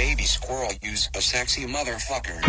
Baby squirrel a sexy motherfucker.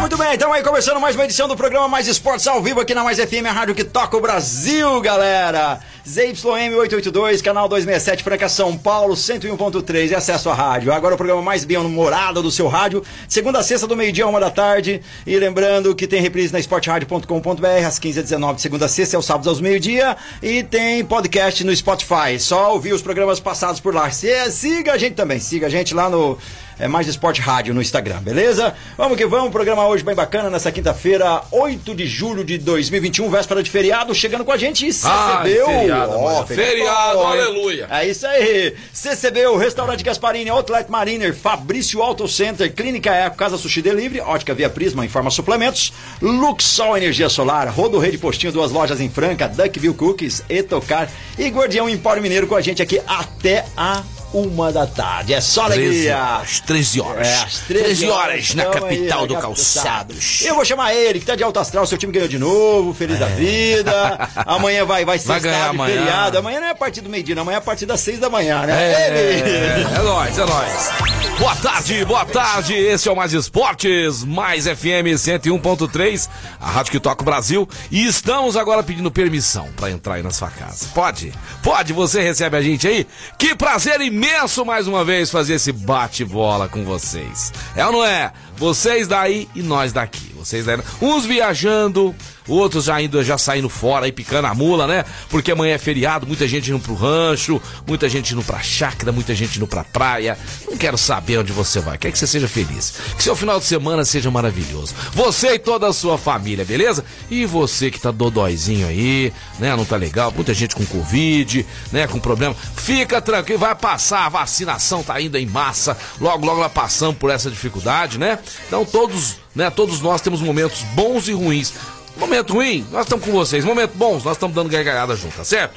Muito bem, então aí começando mais uma edição do programa Mais Esportes ao vivo aqui na Mais FM, a rádio que toca o Brasil, galera. ZYM 882, canal 267, Franca São Paulo, 101.3 e acesso à rádio. Agora o programa mais bem humorado do seu rádio, segunda a sexta do meio-dia, uma da tarde. E lembrando que tem reprise na esportradio.com.br às 15 h 19 segunda a sexta, é os sábados aos meio-dia. E tem podcast no Spotify. Só ouvir os programas passados por lá. Siga a gente também, siga a gente lá no é mais Esporte Rádio no Instagram, beleza? Vamos que vamos, programa hoje bem bacana nessa quinta-feira, 8 de julho de 2021, véspera de feriado, chegando com a gente CCB. feriado, oh, feriado, aleluia. É isso aí. CCB, o Restaurante Gasparini, Outlet Mariner, Fabrício Auto Center, Clínica Eco, Casa Sushi Delivery, Ótica Via Prisma, Informa Suplementos, Luxol Energia Solar, Rodo Rede Postinho, duas lojas em Franca, Duckville Cookies, Etocar e Guardião Empório Mineiro com a gente aqui até a uma da tarde. É só alegria. Às 13 horas. É, às 13, 13 horas na capital aí, do Calçados. Eu vou chamar ele, que tá de alto astral, seu time ganhou de novo, feliz é. da vida. Amanhã vai, vai ser vai ganhar amanhã. feriado. Amanhã não é a partir do meio-dia, amanhã é a partir das 6 da manhã, né? É, é, é nóis, é nóis. Boa tarde, boa tarde. Esse é o Mais Esportes, mais FM 101.3, a rádio que toca o Brasil. E estamos agora pedindo permissão para entrar aí na sua casa. Pode? Pode, você recebe a gente aí? Que prazer imenso imenso mais uma vez fazer esse bate-bola com vocês. É ou não é? Vocês daí e nós daqui. Vocês daí. Uns viajando, outros já indo, já saindo fora e picando a mula, né? Porque amanhã é feriado, muita gente indo pro rancho, muita gente indo pra chácara, muita gente indo pra praia. Não quero saber onde você vai, quero que você seja feliz. Que seu final de semana seja maravilhoso. Você e toda a sua família, beleza? E você que tá dodóizinho aí, né? Não tá legal, muita gente com Covid, né? Com problema. Fica tranquilo, vai passar, a vacinação tá indo em massa. Logo, logo nós passamos por essa dificuldade, né? Então todos, né? Todos nós temos momentos bons e ruins. Momento ruim, nós estamos com vocês. Momento bons, nós estamos dando gargalhada junto, tá certo?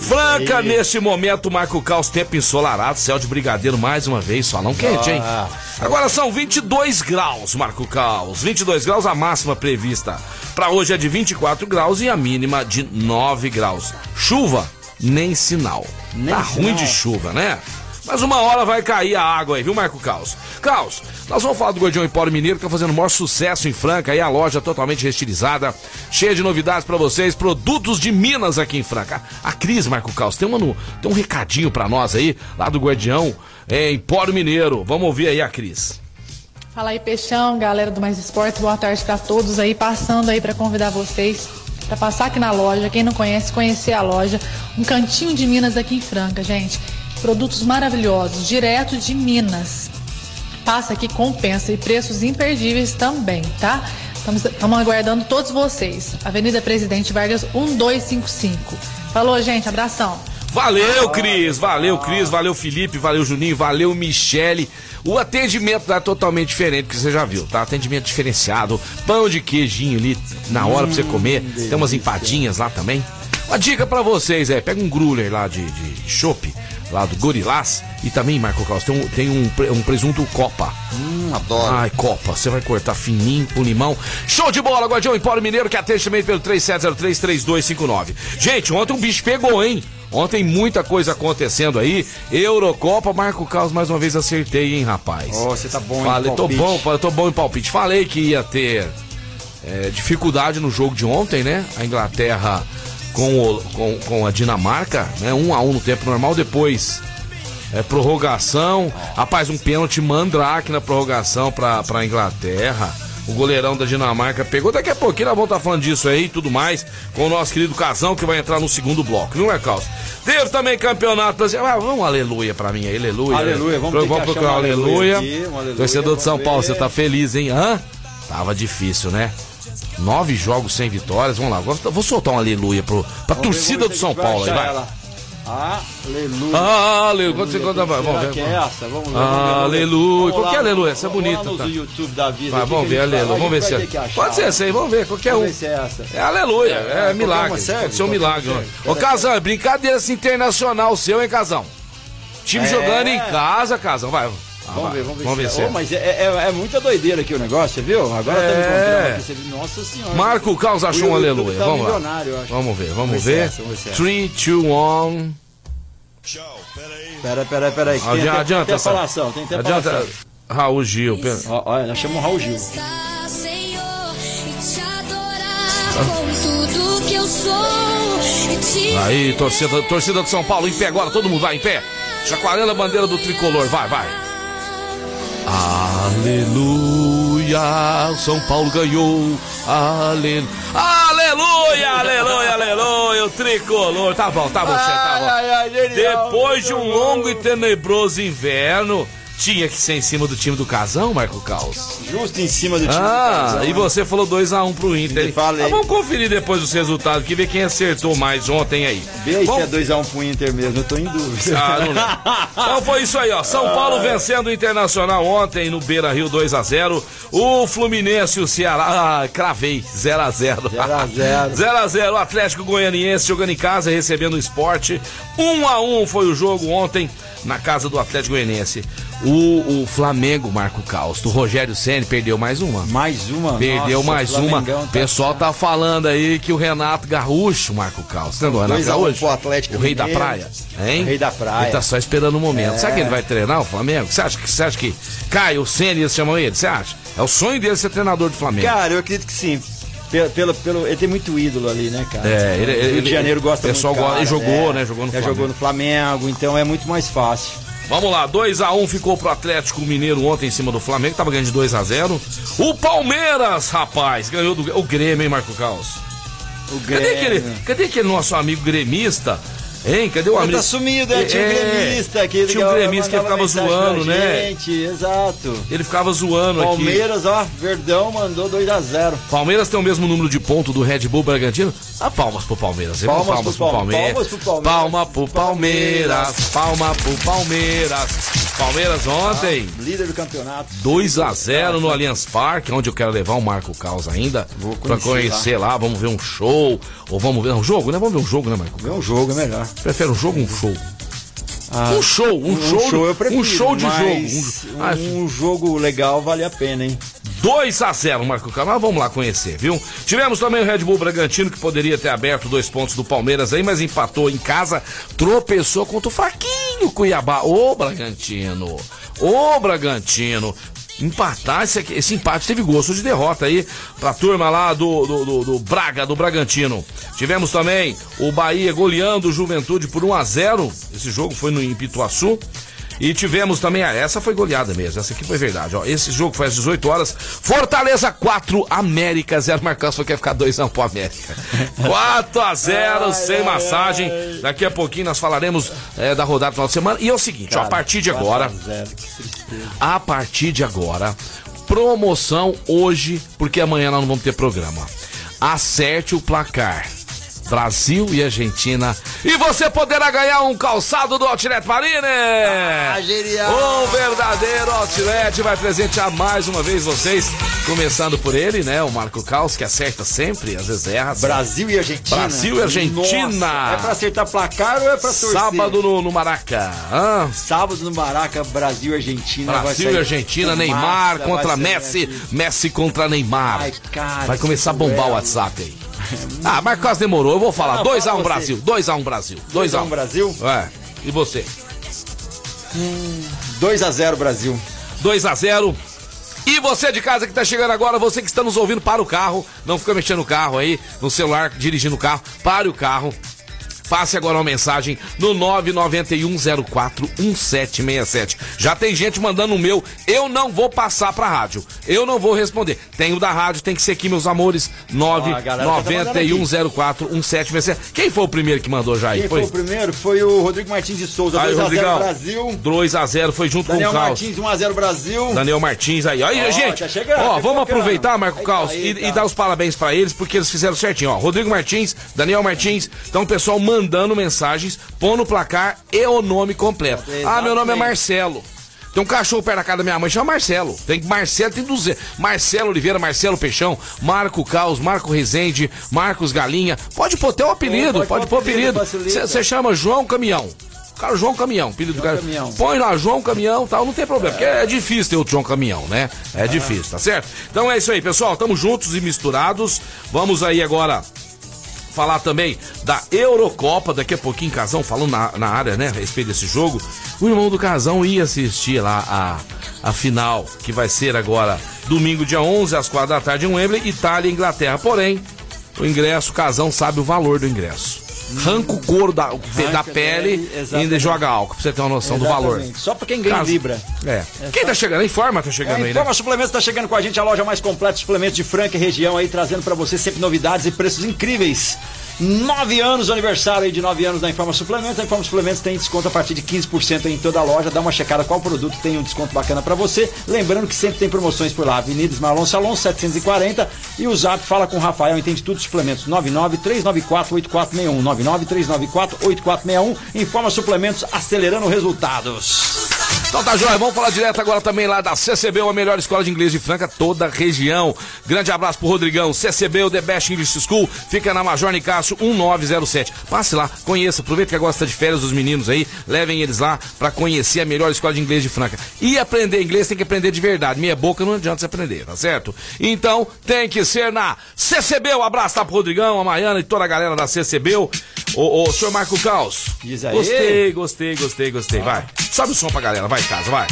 Franca, neste momento, marca o caos, tempo ensolarado, céu de brigadeiro mais uma vez, solão quente, hein? Agora são 22 graus, Marco Caos. 22 graus, a máxima prevista para hoje é de 24 graus e a mínima de 9 graus. Chuva, nem sinal. Nem tá sinal. ruim de chuva, né? Mas uma hora vai cair a água aí, viu, Marco Caos? Caos, nós vamos falar do Gordinho Empório Mineiro, que tá fazendo o maior sucesso em Franca, aí a loja totalmente restilizada, cheia de novidades para vocês, produtos de Minas aqui em Franca. A Cris, Marco Caos, tem, tem um recadinho para nós aí, lá do Guardião é, Empório Mineiro. Vamos ouvir aí a Cris. Fala aí, Peixão, galera do Mais Esportes, boa tarde para todos aí, passando aí para convidar vocês para passar aqui na loja. Quem não conhece, conhecer a loja. Um cantinho de Minas aqui em Franca, gente. Produtos maravilhosos, direto de Minas. Passa aqui, compensa e preços imperdíveis também, tá? Estamos, estamos aguardando todos vocês. Avenida Presidente Vargas 1255. Falou, gente. Abração. Valeu, Cris. Valeu, Cris. Valeu, Felipe. Valeu, Juninho. Valeu, Michele. O atendimento é totalmente diferente, que você já viu, tá? Atendimento diferenciado. Pão de queijinho ali na hora hum, pra você comer. Tem umas empadinhas lá também. Uma dica para vocês é: pega um gruler lá de, de chopp lá do Gorilás. E também, Marco Carlos, tem um, tem um, um presunto Copa. Hum, adoro. Ai, Copa, você vai cortar fininho com limão. Show de bola, Guardião Empório Mineiro, que atende também pelo 37033259. Gente, ontem um bicho pegou, hein? Ontem muita coisa acontecendo aí. Eurocopa, Marco Carlos mais uma vez acertei, hein, rapaz? Oh, você tá bom Falei, em palpite. tô bom, tô bom em palpite. Falei que ia ter é, dificuldade no jogo de ontem, né? A Inglaterra com, o, com, com a Dinamarca, né? Um a um no tempo normal, depois é, prorrogação. Rapaz, um pênalti mandrake na prorrogação pra, pra Inglaterra. O goleirão da Dinamarca pegou. Daqui a pouquinho nós vamos estar tá falando disso aí e tudo mais com o nosso querido Casão, que vai entrar no segundo bloco, não é, Carlos? Teve também campeonato brasileiro. Ah, vamos um aleluia pra mim aí, aleluia. Aleluia, vamos, vamos procurar um aleluia. Um aleluia. Torcedor de São Paulo, você tá feliz, hein? Hã? Tava difícil, né? Nove jogos sem vitórias. Vamos lá, agora vou soltar um aleluia pro, pra Vamos torcida do São Paulo aí, vai. Aleluia. Aleluia. Quando você conta, Será vamos ver. que é essa? Vamos ver. Aleluia. Qual que é aleluia? Essa é Vamos bonita, no tá? YouTube da vida. Vai, vamos ver, aleluia. Vamos ver se é. Pode ser essa aí, vamos ver. Qualquer Vamos um. ver é essa. É aleluia, é, É, milagre. Pode ser um milagre. Ô, Casão, é brincadeira esse internacional seu, hein, Casão? Time É. jogando em casa, Casão. Vai. Ah, Vamos ver, vamos ver. Vamos ver se é. é. Ô, mas é, é, é muita doideira aqui o negócio, você viu? Agora É. tá me contando aqui, você viu? Nossa senhora. Marco Caos achou um aleluia. tá Vamos lá. Vamos ver, vamos ver ver. se é essa, vamos ver se é essa. 3, 2, 1. Pera, pera, pera aí. que tem Adianta, até- adianta tem essa. falação, tem até Adianta. falação. Raul Gil. Ó, Olha, nós chamamos Raul Gil. Aí, torcida, torcida de São Paulo, em pé agora, todo mundo vai em pé. Chacoalhando a bandeira do tricolor, vai, vai. Aleluia, São Paulo ganhou. Ale... Aleluia, aleluia, aleluia, o tricolor. Tá bom, tá bom, Xê, tá bom. Ai, ai, Depois de um longo e tenebroso inverno, tinha que ser em cima do time do Casão, Marco Caos. Justo em cima do time do Ah, Casão, e você falou 2x1 pro Inter. Falei. Ah, vamos conferir depois os resultados, que ver quem acertou mais ontem aí. Vê aí se é 2x1 pro Inter mesmo, eu tô em dúvida. Ah, não lembro. Então foi isso aí, ó. São Paulo vencendo o Internacional ontem no Beira Rio 2x0. O Fluminense e o Ceará. Ah, cravei. 0x0. 0x0. 0x0. O Atlético Goianiense jogando em casa, recebendo o esporte. 1x1 foi o jogo ontem na casa do Atlético Goianiense. O, o Flamengo, Marco Caos, do Rogério Senna, perdeu mais uma. Mais uma. Perdeu nossa, mais uma. O tá- pessoal tá falando aí que o Renato Garrucho, Marco você lembra do Renato 2 a 1 Gaúcho? pro Atlético o rei da praia, hein? O rei da praia. Ele tá só esperando o momento. É. Será que ele vai treinar o Flamengo? Você acha que, você acha que Caio, o Senna, eles chamam ele? Você acha? É o sonho dele ser treinador do Flamengo. Cara, eu acredito que sim. Pelo, pelo, pelo- ele tem muito ídolo ali, né, cara? É, ele- o Rio ele- de Janeiro gosta o pessoal muito. cara, ele jogou, é. né, jogou no Flamengo. jogou no Flamengo, então é muito mais fácil. Vamos lá, 2x1 ficou pro Atlético Mineiro ontem em cima do Flamengo, tava ganhando de 2x0. O Palmeiras, rapaz, ganhou do o Grêmio, hein, Marco Caos? O Cadê Grêmio. aquele, cadê aquele nosso amigo gremista? Hein? Cadê o amigo? tá sumido, é, tinha um gremista aqui. Tinha um gremista que ficava zoando, né? Gente, exato. Ele ficava zoando aqui. Palmeiras, ó, Verdão mandou 2x0. Palmeiras tem o mesmo número de ponto do Red Bull Bragantino. Ah, palmas pro Palmeiras. Palmas palmas pro pro Palme- Palmeiras. palmas pro Palmeiras. Palma pro Palmeiras. Palma pro Palmeiras. Palmeiras ontem. Líder do campeonato. 2 a 0 no Allianz Parque, onde eu quero levar o Marco Caos ainda. Vou pra conhecer conhecer lá. vamos ver um show. Ou vamos ver um jogo, né? Vamos ver um jogo, né, Marco? Vê um jogo, é melhor. Prefere um jogo ou um show? Ah, um show, um, show, eu prefiro, um show de jogo. Um, ah, Um, jogo legal vale a pena, hein? 2 a 0 Marco Caos. Mas vamos lá conhecer, viu? Tivemos também o Red Bull Bragantino, que poderia ter aberto dois pontos do Palmeiras aí, mas empatou em casa, tropeçou contra o fraquinho Cuiabá. Ô, Bragantino! Ô, Bragantino! Empatar, esse, esse empate teve gosto de derrota aí pra turma lá do, do, do- do Braga, do Bragantino. Tivemos também o Bahia goleando o Juventude por 1 a 0 Esse jogo foi no em Pituaçu. E tivemos também, ah, essa foi goleada mesmo, essa aqui foi verdade, ó. Esse jogo foi às 18 horas, Fortaleza 4, América 0, Marcos foi quer ficar 2x1 pro América. 4 a 0 Ai, sem ai, massagem. ai. Daqui a pouquinho nós falaremos eh, da rodada do final de semana. E é o seguinte, ó, a partir de agora, 4 a 0, que tristeza. a partir de agora, promoção hoje, porque amanhã nós não vamos ter programa. Acerte o placar. Brasil e Argentina. E você poderá ganhar um calçado do Outlet Marine! Ah, genial! Um verdadeiro Outlet vai presentear mais uma vez vocês. Começando por ele, né? O Marco Caos, que acerta sempre, às vezes erra. Brasil e Argentina. Brasil e Argentina. Nossa, é pra acertar placar ou é pra torcer? Sábado no, no Maraca. Hã? Sábado no Maraca, Brasil e Argentina. Brasil e Argentina, Neymar vai contra Messi. Messi contra Neymar. Ai, cara, vai começar a bombar o. WhatsApp aí. Ah, Marcos demorou, eu vou falar. Não, 2x1 fala você. Brasil, 2x1 Brasil, 2x1 2x1 Brasil? É, e você? 2x0 Brasil. 2x0. E você de casa que tá chegando agora, você que está nos ouvindo, para o carro. Não fica mexendo no carro aí, no celular, dirigindo o carro. Pare o carro. Passe agora uma mensagem no 991041767. Já tem gente mandando o meu, eu não vou passar pra rádio. Eu não vou responder. Tem o da rádio, tem que ser aqui, meus amores. a galera tá mandando aqui. 991041767. Quem foi o primeiro que mandou já aí? Quem foi o primeiro foi o Rodrigo Martins de Souza. Aí, 2x0 Rodrigão. Brasil. 2x0, foi junto Daniel com o Carlos. Martins, 1x0 Brasil. Daniel Martins aí. Aí, Ó, gente, tá chegando, ó, tá vamos aproveitar, Marco Aí, Caos, aí, e, tá. e dar os parabéns pra eles, porque eles fizeram certinho, ó. Rodrigo Martins, Daniel Martins, então pessoal mandando mandando mensagens, pondo o placar e o nome completo. Ah, meu nome é Exatamente. Marcelo. Tem um cachorro perto da casa da minha mãe, chama Marcelo. Tem Marcelo, tem 200. Marcelo Oliveira, Marcelo Peixão, Marco Caos, Marco Rezende, Marcos Galinha. Pode pôr até o apelido, Pode pode, pôr pôr apelido. Você chama João Caminhão. Cara, João Caminhão, apelido do cara. Caminhão. Põe lá, João Caminhão tal, não tem problema, porque é difícil ter outro João Caminhão, né? É difícil, tá certo? Então é isso aí, pessoal, estamos juntos e misturados. Vamos aí agora falar também da Eurocopa, daqui a pouquinho, Casão falando na, na área, né, a respeito desse jogo. O irmão do Casão ia assistir lá a, a final, que vai ser agora domingo, dia 11, às 4 da tarde, em Wembley, Itália e Inglaterra. Porém, o ingresso, o Casão sabe o valor do ingresso. Arranca o couro da, da a pele e ainda exatamente. joga álcool, pra você ter uma noção do valor. Exatamente. Só pra quem ganha Caso- Libra. É. Quem tá chegando? Informa, tá chegando É, aí, né? Informa Suplementos está chegando com a gente, a loja mais completa de suplementos de Franca e região aí, trazendo para você sempre novidades e preços incríveis. Nove anos, aniversário aí de nove anos da Informa Suplementos. A Informa Suplementos tem desconto a partir de 15% em toda a loja. Dá uma checada qual produto tem um desconto bacana para você. Lembrando que sempre tem promoções por lá. Avenida Marlon Salon 740 e o Zap fala com o Rafael, entende tudo suplementos. 99 394 8461. 99 394 8461. Informa Suplementos acelerando resultados. Então tá, Joia, vamos falar direto agora também lá da CCB, a melhor escola de inglês de Franca, toda a região. Grande abraço pro Rodrigão, CCB, o The Best English School, fica na Major Nicásio 1907. Passe lá, conheça, aproveita que agora está de férias os meninos aí, levem eles lá pra conhecer a melhor escola de inglês de Franca. E aprender inglês tem que aprender de verdade, meia boca não adianta você aprender, tá certo? Então tem que ser na CCB, um abraço tá pro Rodrigão, a Maiana e toda a galera da CCB. Ô, ô, senhor Marco Caos. Diz aí. Gostei, gostei, gostei, gostei, vai. Sobe o som pra galera, vai em casa, vai.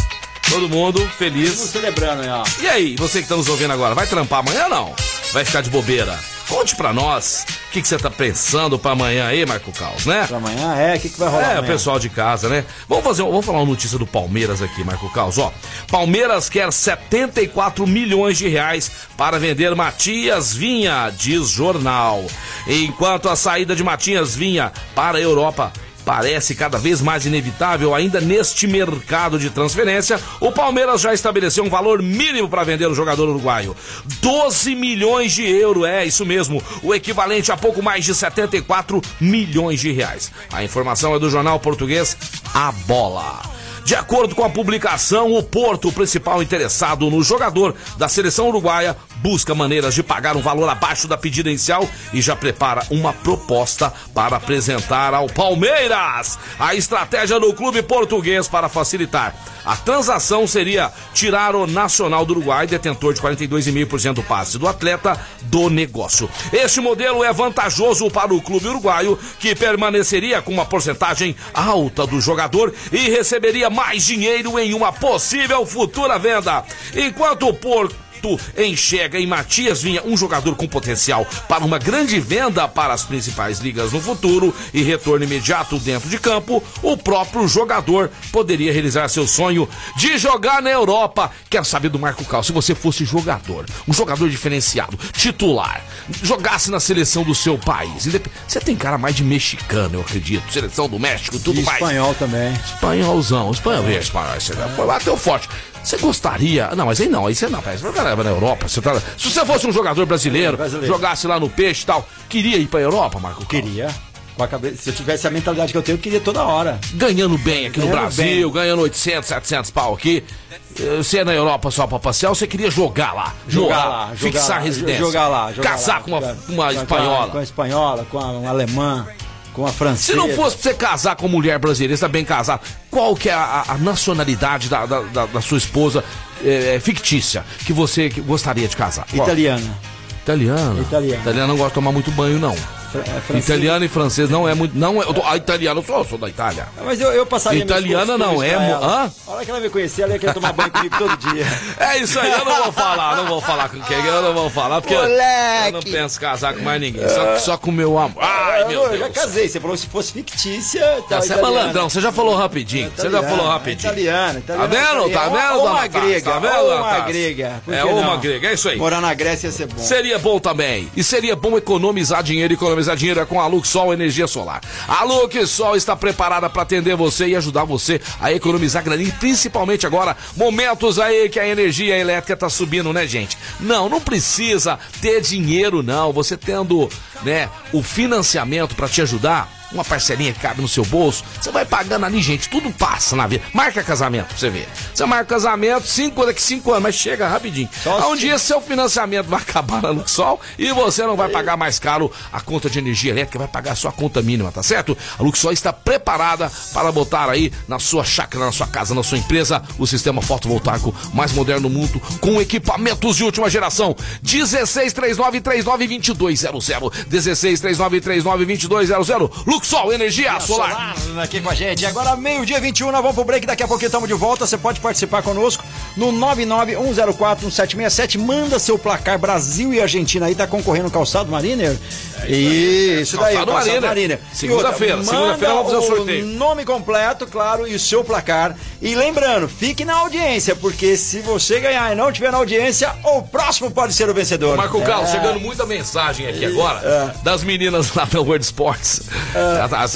Todo mundo Estamos feliz. celebrando aí, ó. E aí, você que tá nos ouvindo agora, vai trampar amanhã ou não? Vai ficar de bobeira? Conte pra nós o que que você tá pensando pra amanhã aí, Marco Caos, né? Pra amanhã é, o que, que vai rolar? É, o pessoal de casa, né? Vamos fazer, vamos falar uma notícia do Palmeiras aqui, Marco Caos. Ó, Palmeiras quer 74 milhões de reais para vender Matias Vinha, diz jornal. Enquanto a saída de Matias Vinha para a Europa parece cada vez mais inevitável ainda neste mercado de transferência, o Palmeiras já estabeleceu um valor mínimo para vender o jogador uruguaio. 12 milhões de euros, é isso mesmo, o equivalente a pouco mais de 74 milhões de reais. A informação é do jornal português A Bola. De acordo com a publicação, o Porto, o principal interessado no jogador da seleção uruguaia, busca maneiras de pagar um valor abaixo da pedida inicial e já prepara uma proposta para apresentar ao Palmeiras. A estratégia do clube português para facilitar a transação seria tirar o Nacional do Uruguai, detentor de 42,5% do passe do atleta, do negócio. Este modelo é vantajoso para o clube uruguaio, que permaneceria com uma porcentagem alta do jogador e receberia mais dinheiro em uma possível futura venda. Enquanto o Porto enxerga em Matias Vinha um jogador com potencial para uma grande venda para as principais ligas no futuro e retorno imediato dentro de campo, o próprio jogador poderia realizar seu sonho de jogar na Europa. Quero saber do Marco Cal, se você fosse jogador, um jogador diferenciado, titular, jogasse na seleção do seu país. Você tem cara mais de mexicano, eu acredito, seleção do México e tudo E mais. espanhol também. Espanholzão, espanhol, é. espanhol, você foi bateu forte. Você gostaria. Não, mas aí não, aí você não, que na Europa. Você tá- se você fosse um jogador brasileiro, Brasileiro. jogasse lá no peixe e tal, queria ir pra Europa, Marco? Cal? Queria. Com a cabeça, se eu tivesse a mentalidade que eu tenho, eu queria toda hora. Ganhando bem aqui no Ganhando Brasil, ganhando 800, 700 pau aqui. Eh, Você é na Europa só pra passear você queria jogar lá? Jogar morar, lá, jogar fixar lá, residência. Jogar lá, jogar Casar lá, com uma, uma a- espanhola. Com a espanhola, com a, um alemã, com a francesa. Se não fosse pra você casar com mulher brasileira, você tá bem casado, qual que é a, a nacionalidade da, da, da- sua esposa eh, fictícia que você gostaria de casar? Qual? Italiana. Italiana. Italiana. Italiana não gosta de tomar muito banho, não. É. Italiano e francês não é muito. Não é, eu tô, a italiana, eu sou, eu sou da Itália. Mas eu, eu passaria Italiana não, é hã? A hora que ela me conhecer, ela ia querer tomar banho comigo todo dia. É isso aí, eu não vou falar, não vou falar com quem, eu não vou falar, porque eu Moleque! não penso casar com mais ninguém, só, só com o meu amor. Ai, eu, meu eu já Deus. casei, você falou se fosse fictícia. tá, Você é italiana. malandrão, você já falou rapidinho, você já Italiana, falou rapidinho. Italiana, italiana. Tá vendo? Tá vendo, Ou uma grega, Tá vendo, uma grega. É, uma grega, é isso aí. Morar na Grécia ia ser bom. Seria bom também. E seria bom economizar dinheiro. Economizar dinheiro é com a Luxol Energia Solar. A Luxol está preparada para atender você e ajudar você a economizar graninha. Principalmente agora, momentos aí que a energia elétrica tá subindo, né, gente? Não, não precisa ter dinheiro, não. Você tendo, né, o financiamento para te ajudar. Uma parcelinha que cabe no seu bolso. Você vai pagando ali, gente, tudo passa na vida. Marca casamento pra você ver. Você marca casamento, cinco daqui cinco anos, mas chega rapidinho. Só um dia seu financiamento vai acabar na Luxol e você não vai pagar mais caro a conta de energia elétrica, vai pagar a sua conta mínima, tá certo? A Luxol está preparada para botar aí na sua chácara, na sua casa, na sua empresa, o sistema fotovoltaico mais moderno do mundo, com equipamentos de última geração. 16 39 39 2200. 16 39 39 2200. Luxol, energia solar. Solar aqui com a gente. Agora, meio-dia 21, nós vamos pro break. Daqui a pouquinho estamos de volta. Você pode participar conosco no 991041767. Manda seu placar Brasil e Argentina aí. Tá concorrendo calçado Mariner? Isso daí, Calçado calçado Mariner. E Segunda-feira, segunda-feira vamos fazer o sorteio. nome completo, claro, e o seu placar. E lembrando, fique na audiência, porque se você ganhar e não tiver na audiência, o próximo pode ser o vencedor. Marco Carlos, É. chegando muita mensagem aqui agora das meninas lá da World Sports. Ela tá-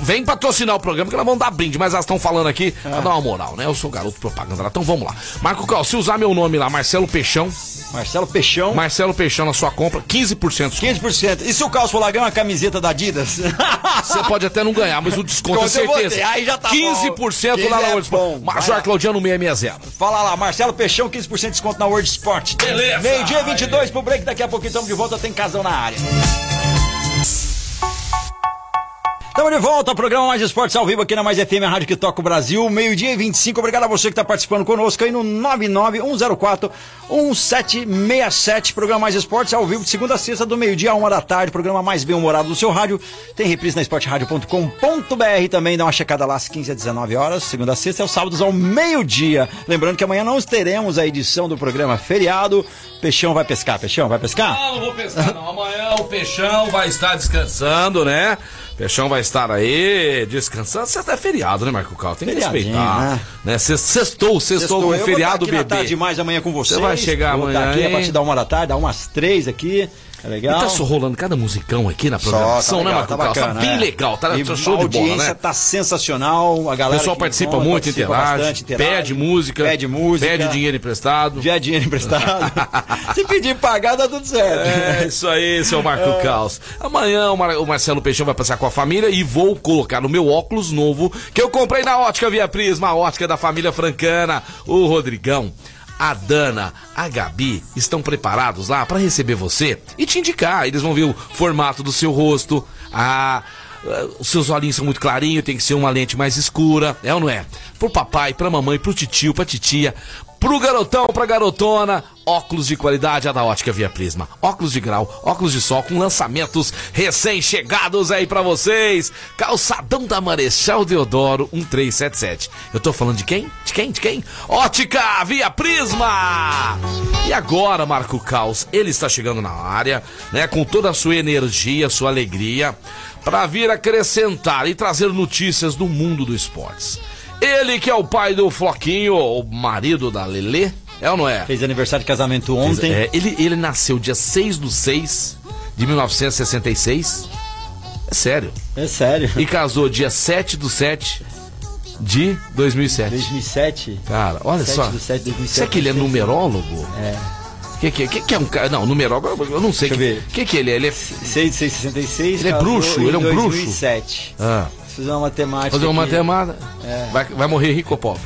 Vem patrocinar o programa que elas vão dar brinde, mas elas estão falando aqui pra dar uma moral, né? Eu sou garoto propaganda lá, então vamos lá. Marco Carlos, se usar meu nome lá, Marcelo Peixão, Marcelo Peixão. Marcelo Peixão na sua compra, 15%. 15%. E se o Carlos for lá ganhar uma camiseta da Adidas? Você pode até não ganhar, mas o desconto é certeza. ter, aí já tá 15% bom. lá na 15 é World bom. Vai Major lá. Claudiano 660. Fala lá, Marcelo Peixão, 15% de desconto na World Sport. Beleza. Meio-dia 22 pro break, daqui a pouquinho estamos de volta, tem casão na área. Estamos de volta ao programa Mais Esportes ao vivo aqui na Mais FM, a rádio que toca o Brasil. Meio-dia e 25. Obrigado a você que está participando conosco aí no 991041767. Programa Mais Esportes ao vivo de segunda a sexta, do meio-dia a uma da tarde. Programa mais bem-humorado do seu rádio. Tem reprise na esportradio.com.br também. Dá uma checada lá às 15 às 19 horas. Segunda a sexta é os sábados ao meio-dia. Lembrando que amanhã não teremos a edição do programa feriado. Peixão vai pescar. Peixão vai pescar? Não, não vou pescar não. Amanhã o Peixão vai estar descansando, né? Peixão vai estar aí descansando. Sexta é feriado, né, Marco Cal? Tem que respeitar. né? Né? Sextou, sextou, com Eu vou feriado estar bebê. tarde mais amanhã com vocês. Você vai chegar Vou estar amanhã, aqui a hein? partir da uma da tarde, dá umas três aqui. É E legal? tá só rolando cada musicão aqui na Só, programação, tá né, legal, Marco tá? Tá bacana, bem é. legal, tá, E tá show de bola, audiência né? tá sensacional, a O galera pessoal que participa muito, participa interage, bastante, interage, pede música, pede música, pede dinheiro emprestado. é dinheiro emprestado. Se pedir pagar, dá tudo certo. É isso aí, seu Marco Caos. Amanhã o, Mar- o Marcelo Peixão vai passar com a família e vou colocar no meu óculos novo que eu comprei na ótica Via Prisma, a ótica da família francana. O Rodrigão, a Dana, a Gabi estão preparados lá para receber você e te indicar. Eles vão ver o formato do seu rosto, a. eh, Os seus olhinhos são muito clarinhos, tem que ser uma lente mais escura, é ou não é? Pro papai, pra mamãe, pro titio, pra titia, pro garotão, pra garotona, óculos de qualidade a da Ótica Via Prisma. Óculos de grau, óculos de sol com lançamentos recém-chegados aí pra vocês. Calçadão da Marechal Deodoro 1377. Eu tô falando de quem? De quem? De quem? Ótica Via Prisma! E agora, Marco Caos, ele está chegando na área, né, com toda a sua energia, sua alegria, pra vir acrescentar e trazer notícias do mundo do esportes. Ele que é o pai do Floquinho, o marido da Lelê, é ou não é? Fez aniversário de casamento ontem. É, ele, ele nasceu dia 6 do 6 de 1966. É sério. É sério. E casou dia 7 do 7 de 2007. 2007. Cara, olha 7 só. do 7 de 2007. Será que ele é numerólogo? É. Que que, que, que é um cara? Não, numerólogo, eu não sei. Deixa eu que, que que ele é? Ele é. 6 de 666. Ele é bruxo, ele é um bruxo. 2007. Ah, Se fizer uma matemática. fazer uma aqui, matemática. É. Vai, vai morrer rico ou pobre?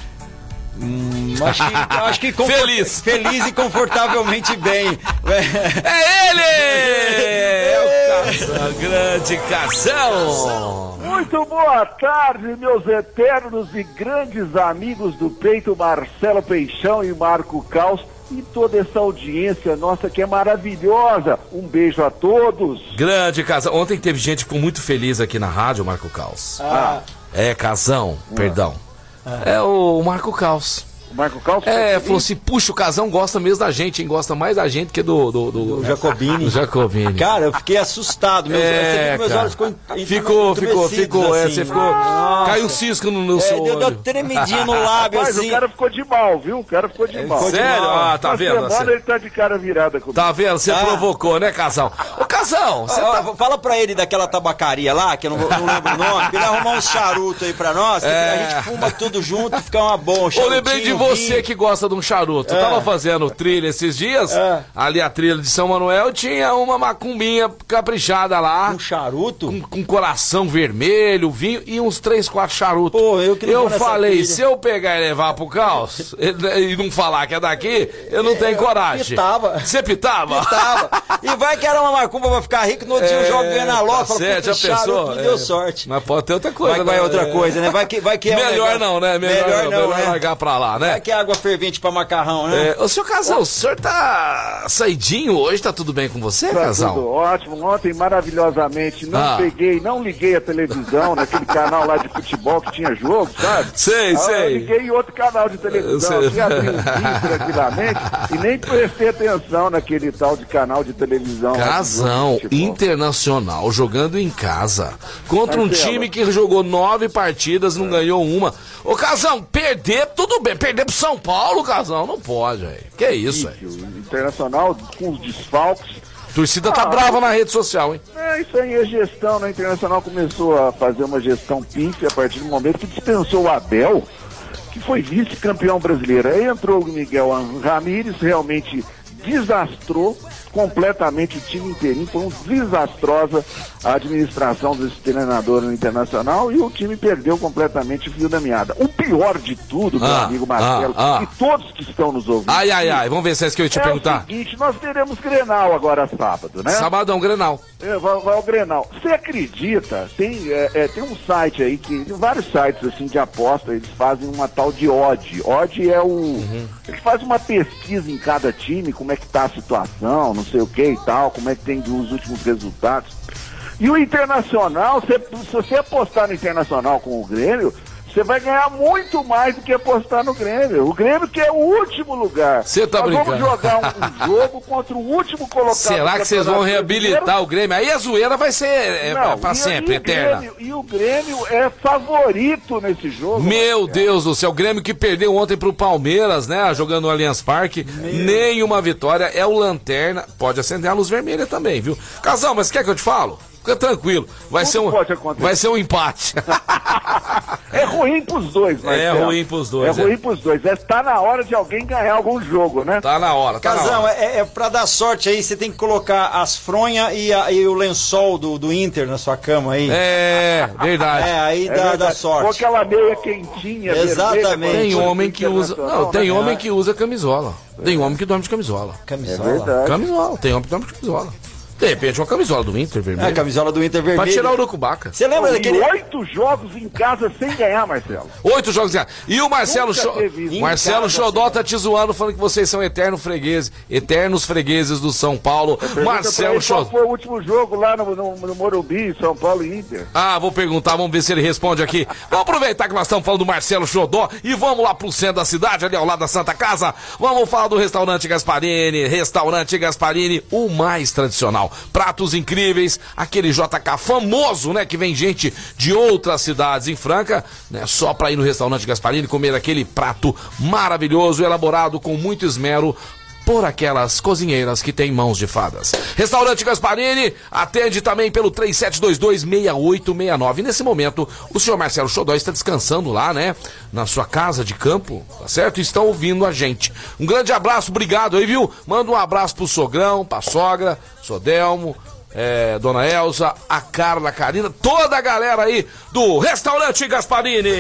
hum, acho que, acho que confort- Feliz. Feliz e confortavelmente bem. É ele! É o Cação, grande Cação! Muito boa tarde, meus eternos e grandes amigos do peito, Marcelo Peixão e Marco Caos, e toda essa audiência nossa que é maravilhosa. Um beijo a todos. Grande Casão. Ontem teve gente que ficou muito feliz aqui na rádio, Marco Caos. Ah, É, Casão, perdão. É o Marco Caos. O Marco Caos. É, falou assim, puxa, o Casão gosta mesmo da gente, hein? Gosta mais da gente que do... Do, do, O Jacobini. do Jacobini. Cara, eu fiquei assustado. Meus, É, você viu que meus olhos ficou, Ficou, ficou, ficou, é, assim. você ficou... Nossa. Caiu um cisco no, no É, seu deu, deu olho. tremidinho no lábio, Rapaz, assim. o cara ficou de mal, viu? O cara ficou de mal. Sério? Ah, tá Uma vendo? semana Você- ele tá de cara virada comigo. Tá vendo? Você Ah. provocou, né, Casão? Ô, Casão, você Ó, tá... Fala pra ele daquela tabacaria lá, que eu não, não lembro o nome, pra ele arrumar uns charutos aí pra nós, que É. a gente fuma tudo junto e fica uma boa. Um Ô, lembrei de charutinho, você que gosta de um charuto, É. tava fazendo trilha esses dias, É. ali a trilha de São Manuel, tinha uma macumbinha caprichada lá. Um charuto? com, com coração vermelho, vinho e uns três, quatro charutos. Pô, eu que nessa falei, se eu pegar e levar pro caos e, e não falar que é daqui, eu não tenho coragem. pitava. Você pitava? Tava. E vai que era uma macumba pra ficar rico, no outro dia o jogo ganha na loja, tá certo, já pensou? charuto, não deu É, sorte. Mas pode ter outra coisa. Vai que vai né? outra coisa, né? Vai que, vai que é um Melhor negócio- não, né? Melhor, Melhor não, não, melhor largar pra lá, né? Vai que é água fervente pra macarrão, né? É, ô, senhor Casal, o senhor tá saidinho hoje? Tá tudo bem com você, Tá Casal? tudo ótimo. Ontem, maravilhosamente, não Ah. peguei, não liguei a televisão naquele canal lá de futebol que tinha jogo, sabe? Sei, Ah, sei. Eu liguei em outro canal de televisão, Sei. assim, abri um vídeo tranquilamente e nem prestei atenção naquele tal de canal de televisão. de futebol. internacional jogando em casa contra um time que jogou nove partidas, não ganhou uma. Ô Casão, perder, tudo bem, perder pro São Paulo, Casão, não pode, velho. Que isso, velho. O Internacional com os desfalques. Torcida tá Ah, brava na rede social, hein? É, isso aí é gestão, né? O Internacional começou a fazer uma gestão pífia a partir do momento que dispensou o Abel, que foi vice-campeão brasileiro. Aí entrou o Miguel Ramírez, realmente desastrou completamente o time inteirinho, foi uma desastrosa a administração desse treinador no Internacional e o time perdeu completamente o fio da meada. O pior de tudo, meu Ah, amigo Marcelo, ah, ah. e todos que estão nos ouvindo, Ai, ai, ai, vamos ver se é isso que eu ia te é perguntar. o seguinte, nós teremos Grenal agora sábado, né? Sabadão, Grenal. É, vai, vai ao Grenal. Você acredita? Tem, é, é, tem um site aí que. Tem vários sites assim de aposta, eles fazem uma tal de odd. Odd é o. Uhum. Eles fazem uma pesquisa em cada time, como é que tá a situação, não sei o que e tal, como é que tem os últimos resultados. E o Internacional, você- se você apostar no Internacional com o Grêmio, você vai ganhar muito mais do que apostar no Grêmio. O Grêmio que é o último lugar. Você tá Nós brincando. vamos jogar um, um jogo contra o último colocado. Será que vocês vão reabilitar o Grêmio? Aí a zoeira vai ser é, Não, pra e- sempre, e eterna. Grêmio- e o Grêmio é favorito nesse jogo. Meu Deus do céu, o Grêmio que perdeu ontem pro Palmeiras, né? Jogando no Allianz Parque. Nenhuma vitória. É o Lanterna. Pode acender a luz vermelha também, viu? Casal, mas quer que eu te falo? Fica tranquilo. Vai, Tudo ser um, vai ser um empate. É ruim pros dois, Marcelo. ruim pros dois, É é. ruim pros dois. É, tá na hora de alguém ganhar algum jogo, né? tá na hora, tá na Casão, hora. é, é pra dar sorte aí, você tem que colocar as fronhas e, e o lençol do, do Inter na sua cama aí. É, verdade. É, aí É dá, dá verdade. Com sorte. aquela meia quentinha. Exatamente. Tem com homem que usa. internacional, Não, tem né? homem que usa camisola. Tem homem que dorme de camisola. É Camisola. verdade. Camisola, tem homem que dorme de camisola. De repente, uma camisola do Inter É, a vermelha. camisola do Inter Pra vermelho. tirar o urucubaca. Você lembra daquele. oito jogos em casa sem ganhar, Marcelo. Oito jogos em casa. E o Marcelo, Cho... Marcelo Xodó tá te zoando, falando que vocês são eterno fregueses, eternos fregueses do São Paulo. Pra Marcelo Xodó. foi o último jogo lá no, no, no Morumbi, São Paulo e Inter. Ah, vou perguntar, vamos ver se ele responde aqui. Vamos aproveitar que nós estamos falando do Marcelo Xodó e vamos lá pro centro da cidade, ali ao lado da Santa Casa. Vamos falar do restaurante Gasparini. Restaurante Gasparini, o mais tradicional. Pratos incríveis, aquele JK famoso, né? Que vem gente de outras cidades em Franca, né? Só pra ir no restaurante Gasparini comer aquele prato maravilhoso, elaborado com muito esmero por aquelas cozinheiras que têm mãos de fadas. Restaurante Gasparini atende também pelo 3722-6869. Nesse momento, o senhor Marcelo Xodó está descansando lá, né? Na sua casa de campo, tá certo? Estão ouvindo a gente. Um grande abraço, obrigado aí, viu? Manda um abraço pro sogrão, pra sogra, Sodelmo, é, Dona Elza, a Carla, a Karina, toda a galera aí do Restaurante Gasparini.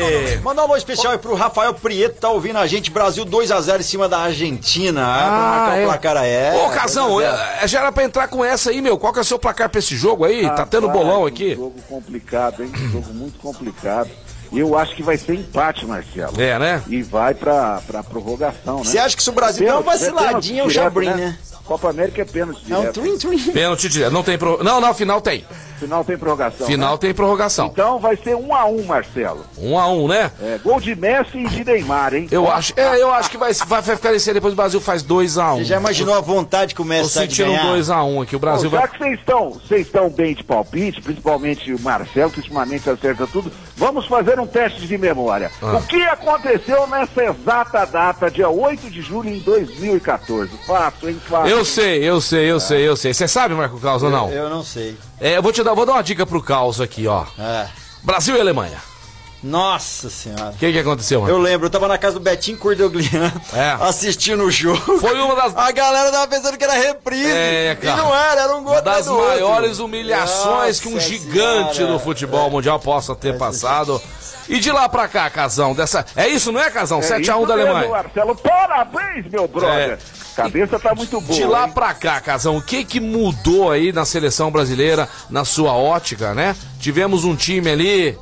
Mandar um alô especial aí pro Rafael Prieto, tá ouvindo a gente. Brasil 2x0 em cima da Argentina. Ah, pra marcar o placar é. Ô, Casão, é, já era pra entrar com essa aí, meu. Qual que é o seu placar pra esse jogo aí? tá tendo bolão Um aqui. jogo complicado, hein? Um jogo muito complicado. Eu acho que vai ser empate, Marcelo. É, né? E vai pra, pra prorrogação, né? Você acha que se o Brasil der é vaciladinha, é o Chabrin, direto, né? Copa América é pênalti É um direto. twin twin. Pênalti direto. Não tem pro... Não, não, final tem. Final tem prorrogação. Final né? tem prorrogação. Então vai ser um a um, Marcelo. Um a um, né? É, gol de Messi e de Neymar, hein? Eu acho, é, eu acho que vai, vai, vai ficar nesse aí, depois o Brasil faz 2 a 1 um. Você já imaginou a vontade que o Messi tá de sentindo ganhar? 2 a 1 um aqui. O Bom, Brasil já vai. que vocês estão, vocês estão bem de palpite, principalmente o Marcelo, que ultimamente acerta tudo, vamos fazer um teste de memória. Ah. O que aconteceu nessa exata data, dia 8 de julho de 2014? Fácil, hein? Fácil. Eu sei, eu sei, eu sei, eu sei. Você sabe, Marco Caos, ou não? Eu não sei. É, eu vou te dar, vou dar uma dica pro Caos aqui, ó. É. Brasil e Alemanha. Nossa senhora. O que, que aconteceu, mano? Eu lembro, eu tava na casa do Betinho Cordeglian É. assistindo o jogo. Foi uma das- A galera tava pensando que era reprise. É, cara. E não era, era um gol das do outro. maiores humilhações que um Nossa gigante Senhora. do futebol mundial possa ter passado. E de lá pra cá, Casão, dessa. É isso, não é, Casão? É 7x1 isso da Alemanha. Marcelo, parabéns, meu brother. É. Cabeça tá muito boa. De lá hein? pra cá, Casão, o que que mudou aí na seleção brasileira, na sua ótica, né? Tivemos um time ali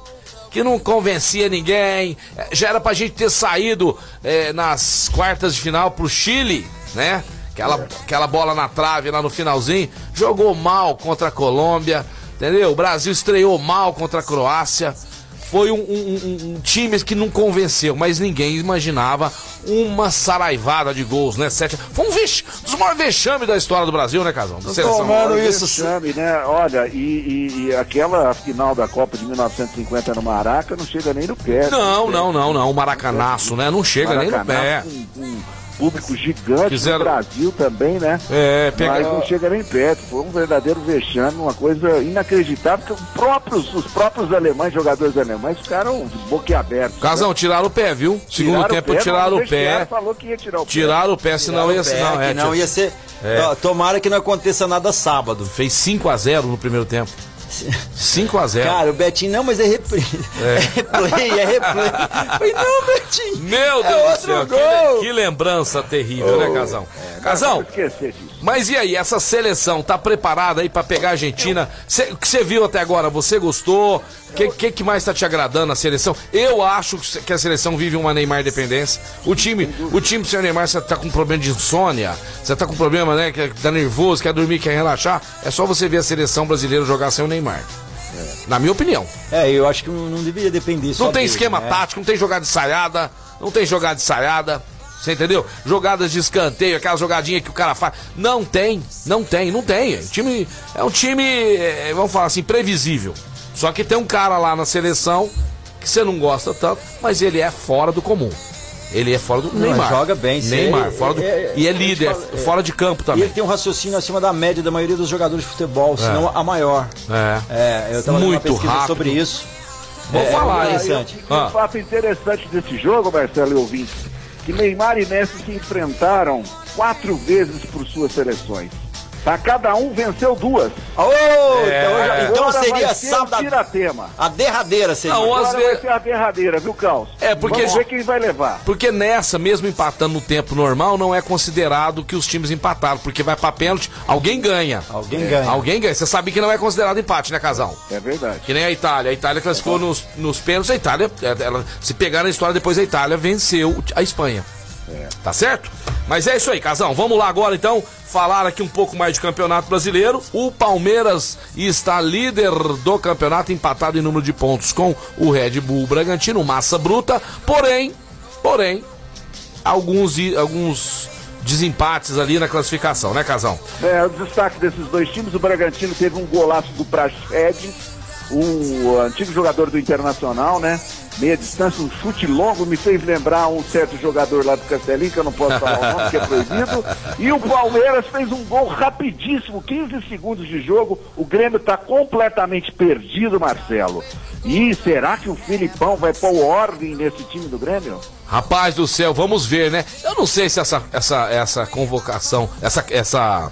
que não convencia ninguém, eh, já era pra gente ter saído eh, nas quartas de final pro Chile, né? Aquela, aquela bola na trave lá no finalzinho, jogou mal contra a Colômbia, entendeu? O Brasil estreou mal contra a Croácia. Foi um, um- um- um time que não convenceu, mas ninguém imaginava uma saraivada de gols, né? Sete. Foi um vex... dos maiores vexames da história do Brasil, né, Casão? Da seleção. tomando Olha, isso. Chame, né? Olha, e, e- e aquela final da Copa de 1950 no Maraca não chega nem no pé. Não, né? não, não, não. O Maracanaço, né? Não chega nem no pé. Com, com um público gigante Quiseram- no Brasil também, né? É, pega- Mas não chega nem perto. Foi um verdadeiro vexame, uma coisa inacreditável. Porque os próprios, os próprios alemães, jogadores alemães, ficaram boquiabertos. Casão, tiraram o pé, viu? Segundo Tiraram tempo, pé, tiraram mas o pé. falou que ia tirar o pé. Tiraram o pé, senão ia. Pé, Não, é, não ia ser. É. Tomara que não aconteça nada sábado. Fez 5x0 no primeiro tempo. 5x0. Cara, o Betinho, não, mas é reprise. É, replay, é replay. Falei, não, Betinho. Meu é Deus do céu, que, que lembrança terrível, né, Casão? Casão, Não esquecer disso. Mas e aí, essa seleção tá preparada aí pra pegar a Argentina? Cê- o que você viu até agora, você gostou? O que, que, que mais tá te agradando na seleção? Eu acho que a seleção vive uma Neymar dependência. O time, o time sem Neymar, você tá com problema de insônia, você tá com problema, né, que tá nervoso, quer dormir, quer relaxar. É só você ver a seleção brasileira jogar sem o Neymar. Na minha opinião. É, eu acho que não, não deveria depender Não tem dele, esquema né? tático, não tem jogada ensaiada, não tem jogada ensaiada. Você entendeu? Jogadas de escanteio, aquela jogadinha que o cara faz. Não tem, não tem, não tem. É um time, é um time é, vamos falar assim, previsível. Só que tem um cara lá na seleção que você não gosta tanto, mas ele é fora do comum. Ele é fora do Não, Neymar. joga bem, sim. Neymar, É, fora do, é, e é a gente líder, fala- é fora de campo E também. ele tem um raciocínio acima da média da maioria dos jogadores de futebol, se não a maior. É. É, eu tava Muito lendo uma pesquisa rápido. sobre isso. Vou É, falar, é hein? interessante. E um Ah. fato interessante desse jogo, Marcelo e ouvintes, que Neymar e Messi se enfrentaram quatro vezes por suas seleções. Tá, cada um venceu duas. Ô, então, já- então seria sábado. um tiratema. A derradeira seria. Não, Agora às vai vezes- ser a derradeira, viu, Caos? É, porque- Vamos ver quem vai levar. Porque nessa, mesmo empatando no tempo normal, não é considerado que os times empataram, porque vai pra pênalti, alguém ganha. Alguém ganha. Alguém ganha. Você sabe que não é considerado empate, né, casal? É verdade. Que nem a Itália. A Itália classificou nos, nos pênaltis. A Itália, é, ela, se pegar na história, depois a Itália venceu a Espanha. Tá certo? Mas é isso aí, Casão. Vamos lá agora então falar aqui um pouco mais de campeonato brasileiro. O Palmeiras está líder do campeonato, empatado em número de pontos com o Red Bull Bragantino, massa bruta. Porém, porém, alguns, alguns desempates ali na classificação, né, Casão? É, o destaque desses dois times, o Bragantino teve um golaço do Praxed, o antigo jogador do Internacional, né? Meia distância, um chute longo, me fez lembrar um certo jogador lá do Castelinho, que eu não posso falar o nome, que é proibido. E o Palmeiras fez um gol rapidíssimo, 15 segundos de jogo. O Grêmio está completamente perdido, Marcelo. E será que o Filipão vai pôr ordem nesse time do Grêmio? Rapaz do céu, vamos ver, né? Eu não sei se essa, essa, essa convocação, essa, essa,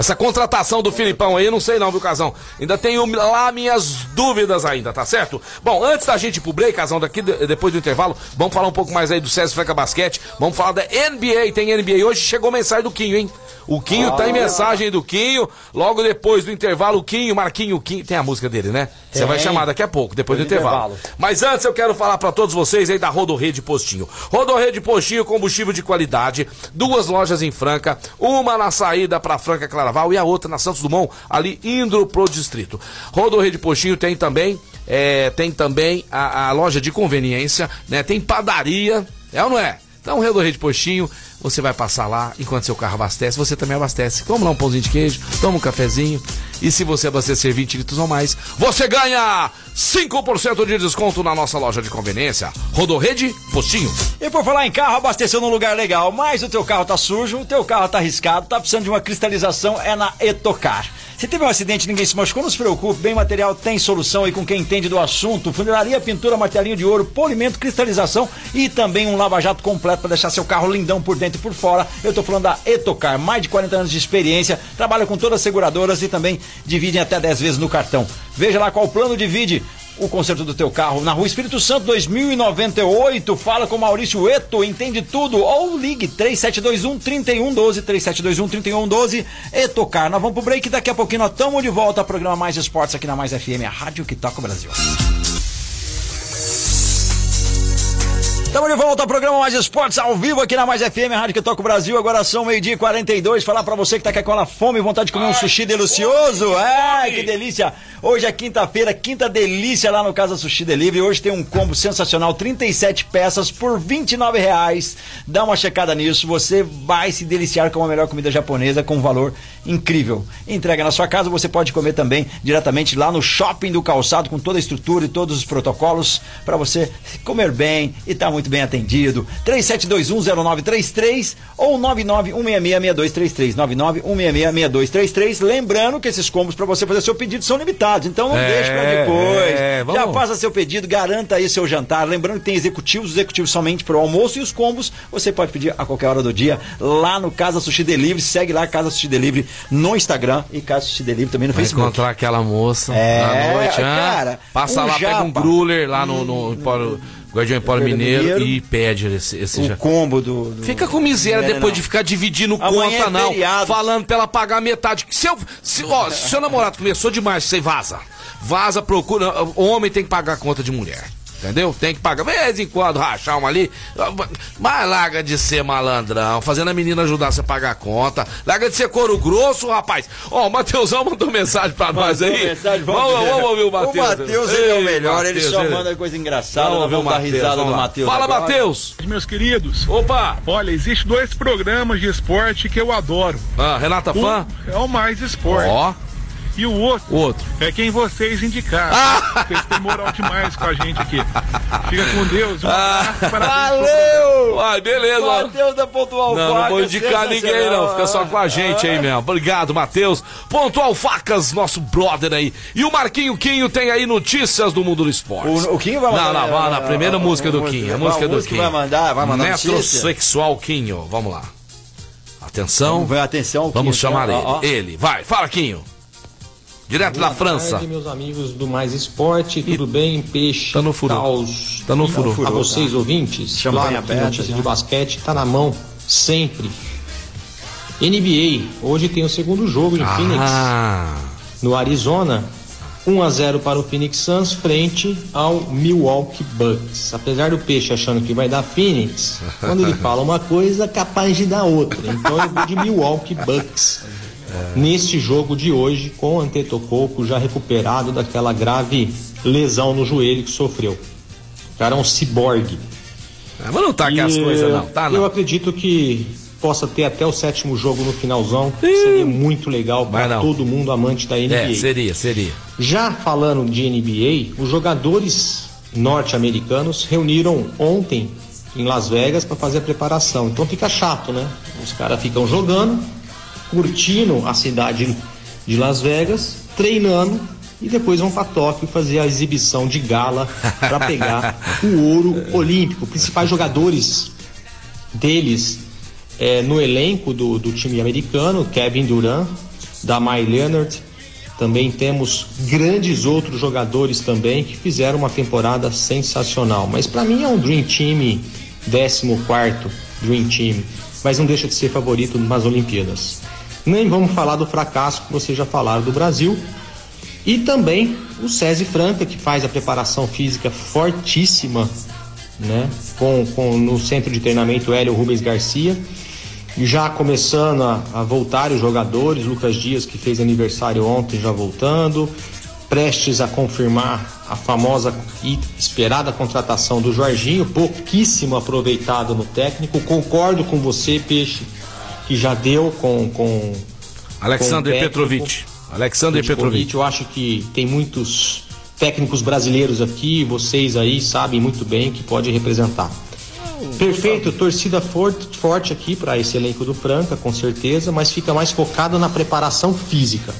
essa contratação do Filipão aí, eu não sei não, viu, Casão? Ainda tenho lá minhas dúvidas ainda, tá certo? Bom, antes da gente ir pro break, Casão, daqui de- depois do intervalo, vamos falar um pouco mais aí do César Franca Basquete, vamos falar da NBA, tem NBA hoje, chegou mensagem do Quinho, hein? O Quinho tá em mensagem do Quinho, logo depois do intervalo, o Quinho, Marquinho, Quinho, tem a música dele, né? Você vai chamar daqui a pouco, depois do, Depois do intervalo. intervalo. Mas antes eu quero falar para todos vocês aí da Rodorrede Postinho. Rodorrede Postinho, combustível de qualidade, duas lojas em Franca, uma na saída para Franca Claraval e a outra na Santos Dumont, ali indo pro distrito. Rodorrede Postinho tem também, é, tem também a, a loja de conveniência, né? Tem padaria, é ou não é? Então, o Rede Postinho, você vai passar lá, enquanto seu carro abastece, você também abastece. Toma lá um pãozinho de queijo, toma um cafezinho. E se você abastecer 20 litros ou mais, você ganha 5% de desconto na nossa loja de conveniência. Rodorrede Postinho. E por falar em carro, abasteceu num lugar legal, mas o teu carro tá sujo, o teu carro tá arriscado, tá precisando de uma cristalização, é na Etocar. Se teve um acidente ninguém se machucou, não se preocupe, bem material tem solução e com quem entende do assunto, funilaria, pintura, martelinho de ouro, polimento, cristalização e também um lava-jato completo para deixar seu carro lindão por dentro e por fora. Eu tô falando da Etocar, mais de 40 anos de experiência, trabalha com todas as seguradoras e também dividem até 10 vezes no cartão. Veja lá qual plano divide o conserto do teu carro na Rua Espírito Santo 2098. Fala com Maurício Eto, entende tudo. Ou ligue 3721 3112 3721 3112 Etocar. Nós vamos pro break daqui a pouquinho nós estamos de volta ao programa Mais Esportes aqui na Mais FM, a rádio que toca o Brasil. Estamos de volta ao programa Mais Esportes ao vivo aqui na Mais FM, a Rádio que toca o Brasil. Agora são meio-dia e 42. Falar pra você que tá com aquela fome e vontade de comer um sushi delicioso. É, que delícia. Hoje é quinta-feira, quinta delícia lá no Casa Sushi Delivery. Hoje tem um combo sensacional, 37 peças por 29 reais. Dá uma checada nisso, você vai se deliciar com a melhor comida japonesa com um valor incrível. Entrega na sua casa, você pode comer também diretamente lá no Shopping do Calçado com toda a estrutura e todos os protocolos para você comer bem e estar tá muito bem atendido. 37210933 ou 991666233. 991666233. Lembrando que esses combos para você fazer seu pedido são limitados então não É, deixe para depois. é. Já faça seu pedido, garanta aí seu jantar. Lembrando que tem executivos, executivos somente para o almoço e os combos você pode pedir a qualquer hora do dia lá no Casa Sushi Delivery. Segue lá Casa Sushi Delivery no Instagram e Casa Sushi Delivery também no Vai Facebook. encontrar aquela moça É, à noite, cara, Passa um lá, pega um japa. grulher lá no, no Empório- Guardião Empório Mineiro, Mineiro. e pede esse, esse já. O combo do, do- Fica com miséria depois não. de ficar dividindo Amanhã conta, é não. Falando pra ela pagar metade. Se, eu, se, ó, se seu namorado começou demais, você vaza. Vaza, procura. Homem tem que pagar a conta de mulher. Entendeu? Tem que pagar. De vez em quando, rachar uma ali. Mas larga de ser malandrão, fazendo a menina ajudar você a pagar a conta. Larga de ser couro grosso, rapaz. Ó, o Matheusão mandou mensagem pra nós Mandou aí. mensagem, vamos, ver. vamos ouvir o Matheus. O Matheus ele é o melhor, ele Matheus, só manda coisa engraçada. Vamos Nós ouvir vamos dar risada vamos do. Matheus. Fala. Matheus. Meus queridos, Opa! olha, existe dois programas de esporte que eu adoro. Ah, Renata Fã? Um é o Mais Esporte. Ó, E o outro o outro. é quem vocês indicaram. Ah! Vocês têm moral demais com a gente aqui. Fica com Deus. Um parabéns. Valeu! Vai, beleza. Matheus da Pontual Não, não vou indicar ninguém, não. Fica só com a gente aí mesmo. Obrigado, Matheus. Pontual Facas, nosso brother aí. E o Marquinho Quinho tem aí notícias do mundo do esporte. O, o Quinho vai mandar. Não, não, vai na primeira a- música do a- Quinho. A a música do Quinho. vai mandar, vai mandar. Metrosexual Quinho. Vamos lá. Atenção. Vamos ver, atenção. Vamos Quinho, chamar ó, ele. ó. Ele. Vai, fala, Quinho. Direto da Boa França. tarde, meus amigos do Mais Esporte, tudo bem? Peixe, Tá no furo. caos. Tá no furo. A vocês, ouvintes, Champanhe claro que aberta, notícia já. de basquete tá na mão, sempre. NBA, hoje tem o segundo jogo em Phoenix, Ah. no Arizona. 1 a 0 para o Phoenix Suns frente ao Milwaukee Bucks. Apesar do Peixe achando que vai dar Phoenix, quando ele fala uma coisa, capaz de dar outra. Então eu vou de Milwaukee Bucks. Neste jogo de hoje, com o Antetokounmpo já recuperado daquela grave lesão no joelho que sofreu. O cara é um ciborgue. Ah, Mas não tá aquelas E, coisas, não. Tá, Eu não. acredito que possa ter até o sétimo jogo no finalzão. Seria muito legal para todo mundo amante da NBA. É, seria, seria. Já falando de NBA, os jogadores norte-americanos reuniram ontem em Las Vegas para fazer a preparação. Então fica chato, né? Os caras ficam jogando, curtindo a cidade de Las Vegas, treinando e depois vão para Tóquio fazer a exibição de gala para pegar o ouro olímpico. Principais jogadores deles é, no elenco do, do time americano, Kevin Durant, Damai Leonard, também temos grandes outros jogadores também que fizeram uma temporada sensacional. Mas para mim é um Dream Team, 14 Dream Team, mas não deixa de ser favorito nas Olimpíadas. Nem vamos falar do fracasso que vocês já falaram do Brasil. E também o César Franca, que faz a preparação física fortíssima né? Com, com no centro de treinamento Hélio Rubens Garcia. Já começando a, a voltar os jogadores, Lucas Dias que fez aniversário ontem já voltando, prestes a confirmar a famosa e esperada contratação do Jorginho, pouquíssimo aproveitado no técnico. Concordo com você, Peixe, que já deu com. com Alexander com. Petrovic. Alexander Petrovic. Eu acho que tem muitos técnicos brasileiros aqui, vocês aí sabem muito bem que pode representar. Perfeito, torcida forte, forte aqui para esse elenco do Franca, com certeza, mas fica mais focado na preparação física,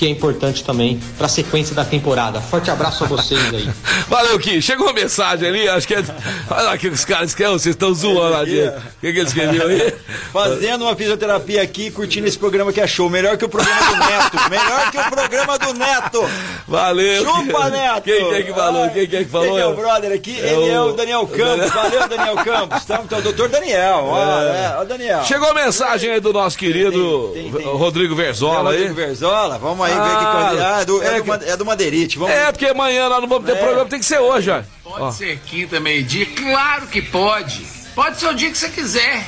que é importante também para a sequência da temporada. Forte abraço a vocês aí. Valeu, Ki. Chegou uma mensagem ali, acho que é. Olha lá o que os caras querem, vocês estão zoando lá. O que, que ele escreveu aí? Fazendo uma fisioterapia aqui, curtindo esse programa que é show. Melhor que o programa do Neto. Melhor que o programa do Neto. Valeu. Chupa, Neto. Quem que é que falou? Quem que é que falou? Quem que é o brother aqui? É Ele é o- o Daniel Campos. Valeu, Daniel Campos. Estamos, então, doutor Daniel. Ó, é, ó, Daniel. Chegou a mensagem aí do nosso querido Tem, tem, tem. Rodrigo Verzola aí. Rodrigo Verzola. Vamos aí ver o que que Ah, é, do, é, é do, é do Madeirite. Vamos É, porque amanhã nós não vamos ter É. programa, tem que ser hoje, ó. Pode Ó. ser quinta, meio-dia? Claro que pode. Pode ser o dia que você quiser.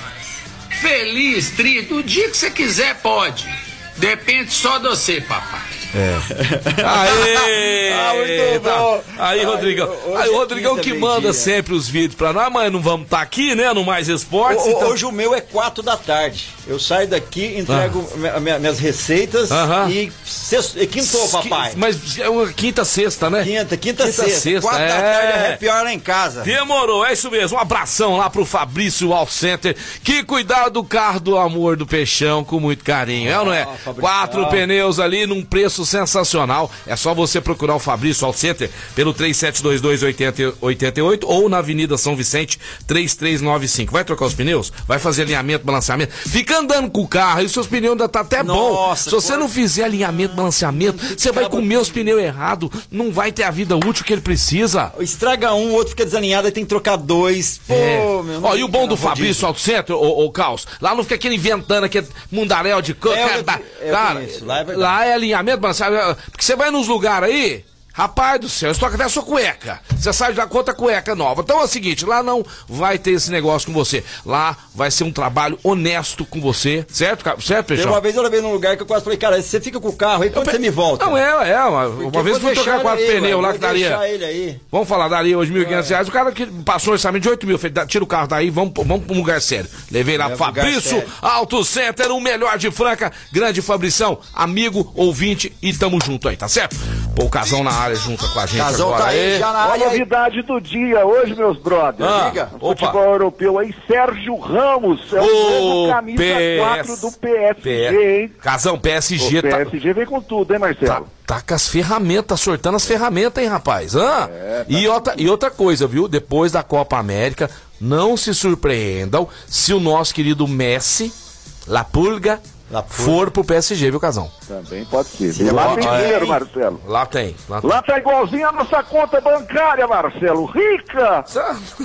Feliz, triste, o dia que você quiser pode. Depende só de você, papai. Aê! Ah, muito bom. Aí, Rodrigão. hoje Aí, o é Rodrigão que manda sempre os vídeos pra nós, mas não vamos estar aqui, né? No Mais Esportes. Então- Hoje o meu é 4 da tarde. Eu saio daqui, entrego minha- minhas receitas e, sexto, e quintou, papai. Mas é uma quinta, sexta, né? Quinta, quinta, sexta. sexta, 4 da é. tarde é hour lá em casa. Demorou, é isso mesmo. Um abração lá pro Fabrício All Center, que cuidar do carro do amor do Peixão com muito carinho, é ou não é? Quatro pneus ali num preço sensacional. É só você procurar o Fabrício All Center pelo 3722-8088 ou na Avenida São Vicente 3395. Vai trocar os pneus? Vai fazer alinhamento, balanceamento? Fica andando com o carro e seus pneus ainda tá até bom. Nossa, Se você não fizer alinhamento, balanceamento, você vai comer os pneus errado, não vai ter a vida útil que ele precisa. Estraga um, o outro fica desalinhado, aí tem que trocar dois. Pô, É. meu. Ó, e o bom do Fabrício Auto Center, ô, ô Caos, lá não fica aquele inventando aquele mundaréu de coisa. É, eu- cara, tá- eu cara, lá é lá é alinhamento, mano, sabe? Porque você vai nos lugares aí. Rapaz do céu, estoca até a sua cueca. Você sai de lá com outra cueca nova. Então é o seguinte, lá não vai ter esse negócio com você. Lá vai ser um trabalho honesto com você, certo? Certo, Peixão? uma vez eu levei num lugar que eu quase falei, cara, você fica com o carro aí, quando você me volta? Não, é, é. Uma, uma vez vou fui trocar quatro pneus lá que daria. deixar ele aí. Vamos falar, daria hoje 1.500 reais. O cara que passou um orçamento de 8 mil, dá- tira o carro daí, vamos, vamos pra um lugar sério. Levei lá lugar Fabrício. Auto Center, o melhor de Franca. Grande Fabrição, amigo, ouvinte e tamo junto aí, tá certo? Pô, o Casão na área junto com a gente Casão agora. tá aí, já na a área. aí. novidade do dia hoje, meus brothers. Ah, opa. Futebol europeu aí, Sérgio Ramos. É o novo camisa 4 do PSG, hein? Casão, PSG O tá, PSG vem com tudo, hein, tá, Marcelo? tá com as ferramentas, tá sortando as ferramentas, hein, rapaz? Hã? e, outra, e outra coisa, viu? Depois da Copa América, não se surpreendam se o nosso querido Messi, La Pulga. For pro PSG, viu, Casão? Também pode ser. Seria Lá bom tem dinheiro, Marcelo. Lá tem. Lá tem. Lá tá igualzinho a nossa conta bancária, Marcelo. Rica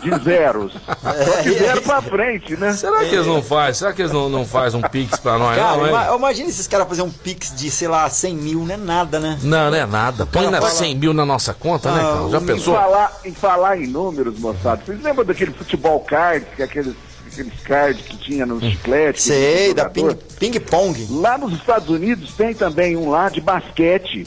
de zeros. Só que zero pra frente, né? Será que eles não fazem? Será que eles não, não fazem um pix pra nós, Cara, não, ima- imagina esses caras fazer um pix de, sei lá, 100 mil, não é nada, né? Não, não é nada. Põe na fala- 100 mil na nossa conta, né, cara? Já o- Em pensou? falar, em falar em números, moçada, vocês lembram daquele futebol card, que é aqueles, aqueles cards que tinha no chiclete? que Sei, da jogador? ping, ping pong. Lá nos Estados Unidos tem também um lá de basquete.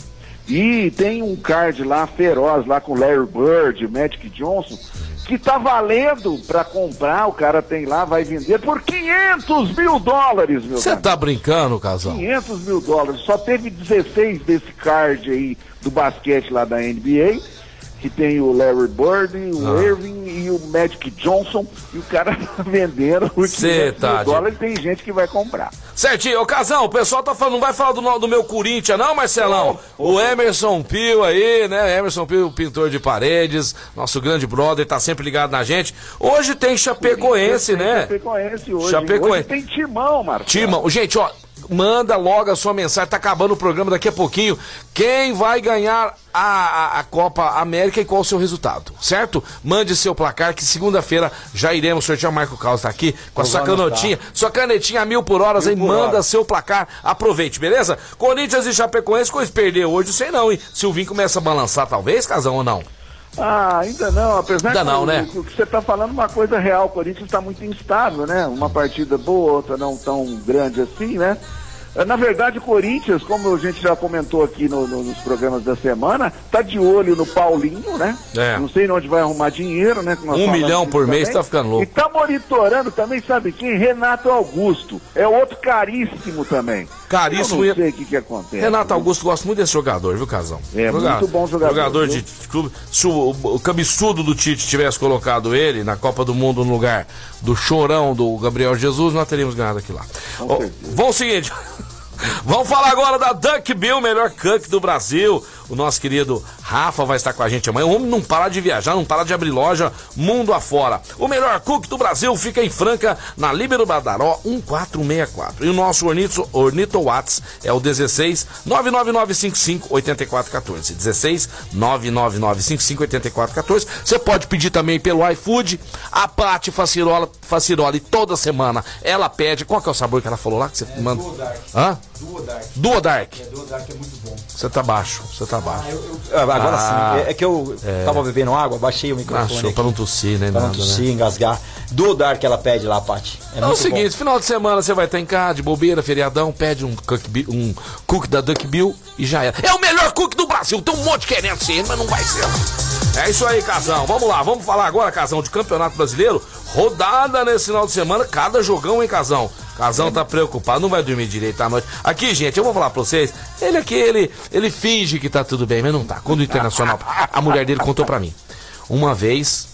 E tem um card lá feroz, lá com Larry Bird, Magic Johnson, que tá valendo pra comprar, o cara tem lá, vai vender por 500 mil dólares, meu Você tá brincando, Casão? 500 mil dólares. Só teve 16 desse card aí do basquete lá da NBA, que tem o Larry Bird, o Ah. Irving e o Magic Johnson, e o cara tá vendendo Cê 500 tá mil de- dólares, tem gente que vai comprar. Certinho, ô Casão, o pessoal tá falando, não vai falar do, do meu Corinthians, não, Marcelão? O Emerson Pio aí, né? Emerson Pio, pintor de paredes, nosso grande brother, tá sempre ligado na gente. Hoje tem Chapecoense, Tem né? Chapecoense hoje. Chapecoense. Hoje tem timão, Marcelo. Timão, gente, ó, manda logo a sua mensagem, tá acabando o programa daqui a pouquinho. Quem vai ganhar a, a, a Copa América e qual o seu resultado, certo? Mande seu placar que segunda-feira já iremos sortear. O Marco Carlos tá aqui com a Eu sua vou anotar. sua canetinha a mil por horas aí, por manda hora. seu placar, aproveite, beleza? Corinthians e Chapecoense, coisa perder hoje, sei não, hein? Silvinho começa a balançar talvez, Casão, ou não? Ah, ainda não, apesar Ainda que não, né? o que você está falando é uma coisa real, o Corinthians está muito instável, né? Uma partida boa, outra não tão grande assim, né? Eh, Na verdade, o Corinthians, como a gente já comentou aqui no- no- nos programas da semana, tá de olho no Paulinho, né? É. Não sei onde vai arrumar dinheiro, né? Um milhão por mês também. tá ficando louco. E tá monitorando também, sabe quem? Renato Augusto. É outro caríssimo também. Caríssimo Eu não sei o que, que acontece. Renato Augusto gosta muito desse jogador, viu, Casão? É, muito bom jogador, Jogador viu? de clube. Se o, o cabeçudo do Tite tivesse colocado ele na Copa do Mundo no lugar do chorão do Gabriel Jesus, nós teríamos ganhado aqui lá. Ó, Vamos o seguinte. Vamos falar agora da Duck Bill, melhor cook do Brasil. O nosso querido Rafa vai estar com a gente amanhã. O homem não para de viajar, não para de abrir loja mundo afora. O melhor cook do Brasil fica em Franca, na Líbero Badaró 1464. E o nosso Ornito, Ornito Watts é o 16 99955 8414. 16 99955 8414. Você pode pedir também pelo iFood. A Pati Facirola, Faciroli toda semana ela pede. Qual que é o sabor que ela falou lá que você manda? Hã? Duodark. Duodark. Duodark é muito bom. Você tá baixo, você tá baixo. Ah, Agora Ah, sim, é, é que eu é. tava bebendo água, baixei o microfone aqui, pra não tossir, né? pra não tossir, né? engasgar. Duodark ela pede lá, Paty. É, É o seguinte, final de semana você vai estar em casa, de bobeira, feriadão, pede um cook, um cook da Duck Bill e já era. É o melhor cook do Brasil, tem um monte querendo ser, mas não vai ser. É isso aí, Casão. Vamos lá, vamos falar agora, Casão, de Campeonato Brasileiro. Rodada nesse final de semana, cada jogão, hein, Casão? Casão tá preocupado, não vai dormir direito à noite. Aqui, gente, eu vou falar pra vocês. Ele aqui, ele, ele finge que tá tudo bem, mas não tá. Quando o Internacional. A mulher dele contou pra mim. Uma vez,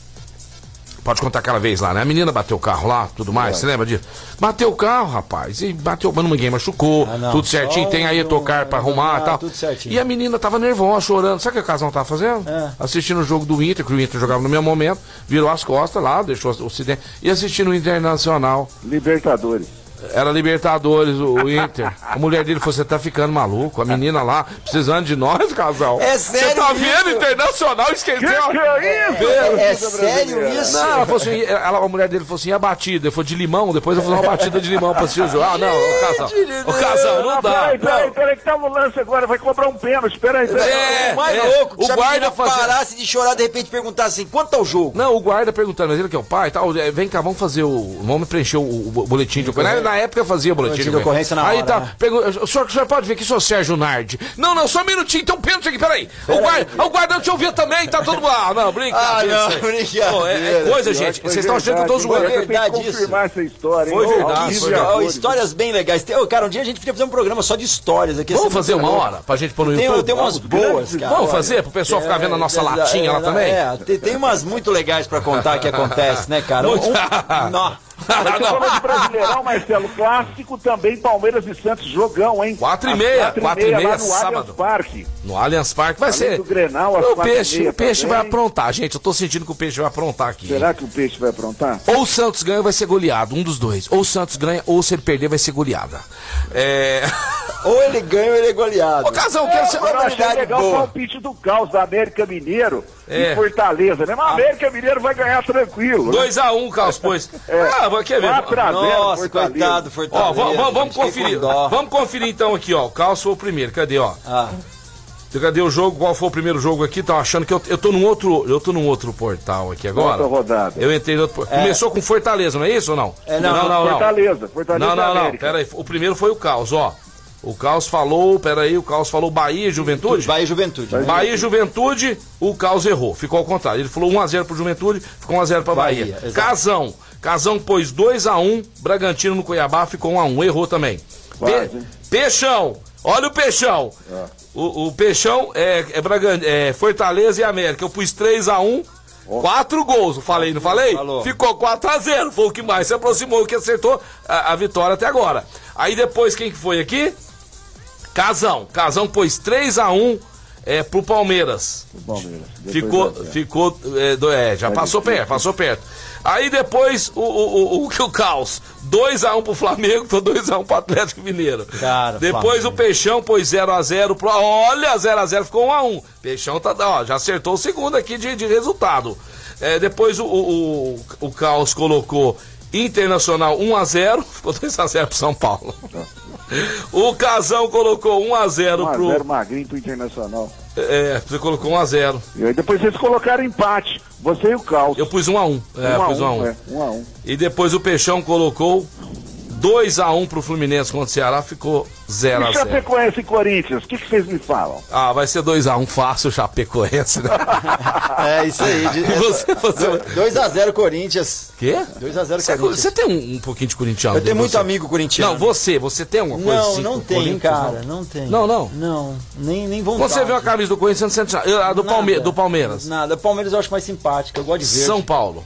Pode contar aquela vez lá, né? A menina bateu o carro lá, tudo mais, você lembra disso? Bateu o carro, rapaz, e bateu, mas ninguém machucou, Ah, tudo certinho, só tem aí um- tocar pra arrumar ah, e tal. tudo certinho. E a menina tava nervosa, chorando. Sabe o que o casal tava fazendo? É. Assistindo o jogo do Inter, que o Inter jogava no mesmo momento, virou as costas lá, deixou o ocidente, e assistindo o Internacional. Libertadores. Era Libertadores, o, Inter. A mulher dele falou: você tá ficando maluco, a menina lá, precisando de nós, casal. É Você sério tá isso? vendo Internacional esqueceu? Que que é isso? É, Torcida sério brasileira? isso? Não, ela falou assim, ela, a mulher dele falou assim, a batida? Ele falou de limão, depois eu vou fazer uma batida de limão pra assistir o jogo. Ah, não, o casal. O casal, não dá. Peraí, peraí, peraí, que tá no lance agora, vai cobrar um pênalti, peraí, peraí. É, o mais é, louco, o guarda fazendo- parasse de chorar, de repente perguntasse assim, quanto tá o jogo? Não, o guarda perguntando, mas ele que é o pai e tal, é, vem cá, vamos fazer o. Vamos preencher o, o boletim de ocorrência. Na, época fazia boletim Boletim de ocorrência na Aí hora, tá, né? pergu- o, senhor, o senhor pode ver que sou Sérgio Nardi. Não, não, só um minutinho, então pênalti aqui, peraí. O guarda, o guarda eu te ouvia também, tá todo mundo. Ah, não, brincadeira. Ah, não, brincadeira. Pô, é, é coisa, gente. Vocês estão achando que eu tô verdade, zoando. que verdade isso. confirmar essa história? Foi verdade, histórias bem legais. Cara, um dia a gente podia fazer um programa só de histórias aqui. Vamos fazer muito uma hora pra gente pôr no YouTube? tem umas boas, cara. Vamos fazer pro pessoal ficar vendo a nossa É, latinha lá é, também? É, tem, tem umas muito legais pra contar que acontece, né, cara? Muito. De Brasileirão, Marcelo, clássico também, Palmeiras e Santos, jogão, hein? Quatro e meia, quatro quatro e lá meia, no sábado. Allianz Parque. No Allianz Parque vai Além ser. do Grenal, às o peixe, meia o peixe também. vai aprontar, gente. Eu tô sentindo que o peixe vai aprontar aqui. Será que o Peixe vai aprontar? Ou o Santos ganha ou vai ser goleado, um dos dois. Ou o Santos ganha, ou se ele perder, vai ser goleada. É. Ou ele ganha ou ele é goleado. Ô, Casal, eu quero ser. Achei verdade legal boa. o palpite do caos da América Mineiro É. e Fortaleza, né? Mas a América Mineiro vai ganhar tranquilo. né? 2x1, Carlos, pois. Ah, vai quer ver. 4 a 0 Nossa, Fortaleza. coitado, Ó, Fortaleza. vamos, vamos, vamos conferir. Vamos conferir então aqui, ó. O Carlos foi o primeiro. Cadê, ó? Ah, Cadê o jogo? Qual foi o primeiro jogo aqui? Estão achando que eu, eu tô num outro. Eu tô num outro portal aqui agora. Outra rodada. Eu entrei no outro portal. Começou com Fortaleza, não é isso ou não? É, não, não, não. Fortaleza, Fortaleza Não, não, não. Pera aí. O primeiro foi o Caos, ó. O Caos falou, pera aí, o Caos falou Bahia e Juventude. Bahia e Juventude. Bahia e Juventude, o Caos errou. Ficou ao contrário. Ele falou 1x0 pro Juventude, ficou 1x0 pra Bahia. Bahia. Casão. Casão pôs 2x1, Bragantino no Cuiabá ficou 1x1. Errou também. Quase, Pe- hein? Peixão. Olha o Peixão. O, o Peixão é, é, é Fortaleza e América. Eu pus 3x1. Quatro gols, falei, não falei? Falou. Ficou 4x0, foi o que mais se aproximou, o que acertou a, a vitória até agora. Aí depois, quem que foi aqui? Casão. Casão pôs 3x1 é, pro Palmeiras. Palmeiras. Depois Ficou, ver. ficou, é, do- é, já Vai passou difícil. perto, passou perto. Aí depois o, o, o, o, o caos, 2x1 pro Flamengo, foi 2x1 pro Atlético Mineiro. Cara, depois Flamengo. o Peixão pôs 0x0 pro. Olha, 0x0 ficou 1x1. Peixão tá, ó, já acertou o segundo aqui de, de resultado. É, depois o, o, o, o Caos colocou Internacional 1x0, ficou 2x0 pro São Paulo. O Casão colocou 1x0 1 a pro. 0 magrinho pro Internacional. É, você colocou 1x0. E aí depois vocês colocaram empate. Você e o Caos. Eu pus 1x1. É, um a pus um, 1x1. é, a. E depois o Peixão colocou 2x1 pro Fluminense contra o Ceará, ficou E 0x0. Chapecoense e Corinthians, o que, que vocês me falam? Ah, vai ser 2x1 fácil, Chapecoense, né? É isso aí. de- Você- você- 2x0 Corinthians. Quê? 2x0 Você, Corinthians. você tem um, um pouquinho de corintiano? Eu tenho muito você? amigo corintiano. Não, você, você tem alguma coisa Não, assim não tem, cara. não? Não tem. Não, não? Não, nem, nem vontade. Você vê a camisa do Corinthians, você não sente nada. A do, Nada. Palme do Palmeiras. Nada. Palmeiras eu acho mais simpática. Eu gosto de ver. São Paulo.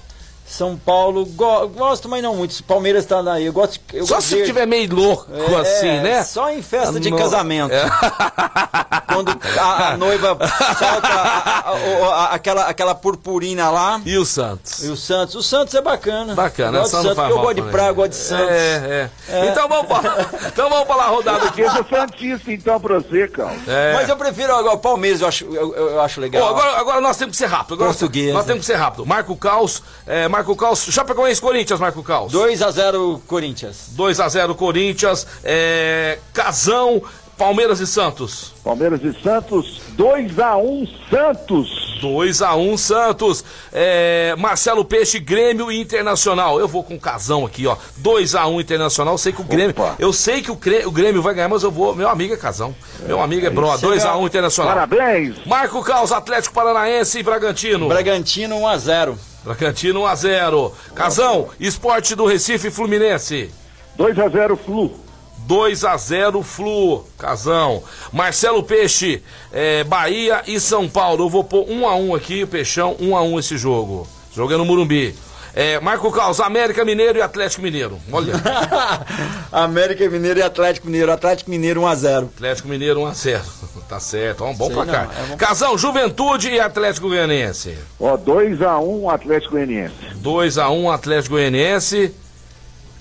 São Paulo, go- gosto, mas não muito. Palmeiras tá daí. Eu gosto. Eu Só se tiver meio louco É, assim, né? Só em festa de Não. casamento. É. Quando a, a noiva solta a- a- a- a- aquela, aquela purpurina lá. E o Santos? E o Santos. O Santos é bacana. Bacana, eu gosto só de não Santos, porque eu gosto de praia, eu gosto de Santos. É, é. Então vamos falar. Então vamos falar a rodada aqui. Eu sou Santista, então, pra você, Cal. É. Mas eu prefiro agora o Palmeiras, eu acho, eu, eu- acho legal. Ó, agora, agora nós temos que ser rápido. Agora Portuguesa. Nós temos que ser rápido. Marco Caos, é, Marco Caos, Chapecoense Corinthians, Marco Caos. 2x0 Corinthians. 2x0 Corinthians, é, Casão, Palmeiras e Santos. Palmeiras e Santos, 2x1 Santos. 2x1 Santos. É, Marcelo Peixe, Grêmio e Internacional. Eu vou com o Casão aqui, ó. 2x1 Internacional. Eu sei que o Grêmio. Opa. Eu sei que o, Grê- o Grêmio vai ganhar, mas eu vou. Meu amigo é Casão. Meu amigo é Bro. 2x1 Internacional. Parabéns. Marco Caos, Atlético Paranaense e Bragantino. Bragantino 1x0. Bragantino 1x0. Casão, Esporte do Recife Fluminense. 2x0 Flu. 2 a 0 Flu, Casão. Marcelo Peixe, é, Bahia e São Paulo. Eu vou pôr 1 a 1 aqui, Peixão, 1 a 1 esse jogo. Jogo é no Morumbi. É, Marco Caos, América Mineiro e Atlético Mineiro. Olha, América Mineiro e Atlético Mineiro. Atlético Mineiro 1x0. Atlético Mineiro 1 a 0. Tá certo, ó, um bom Sei placar. não, é bom. Casão, Juventude e Atlético Goianiense. Ó, 2x1 Atlético Goianiense. 2 a 1 Atlético Goianiense.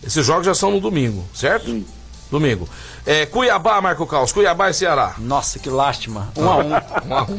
Esses jogos já são no domingo, certo? Sim. Domingo. É, Cuiabá, Marco Caos, Cuiabá e Ceará. Nossa, que lástima. 1x1. 1 a 1.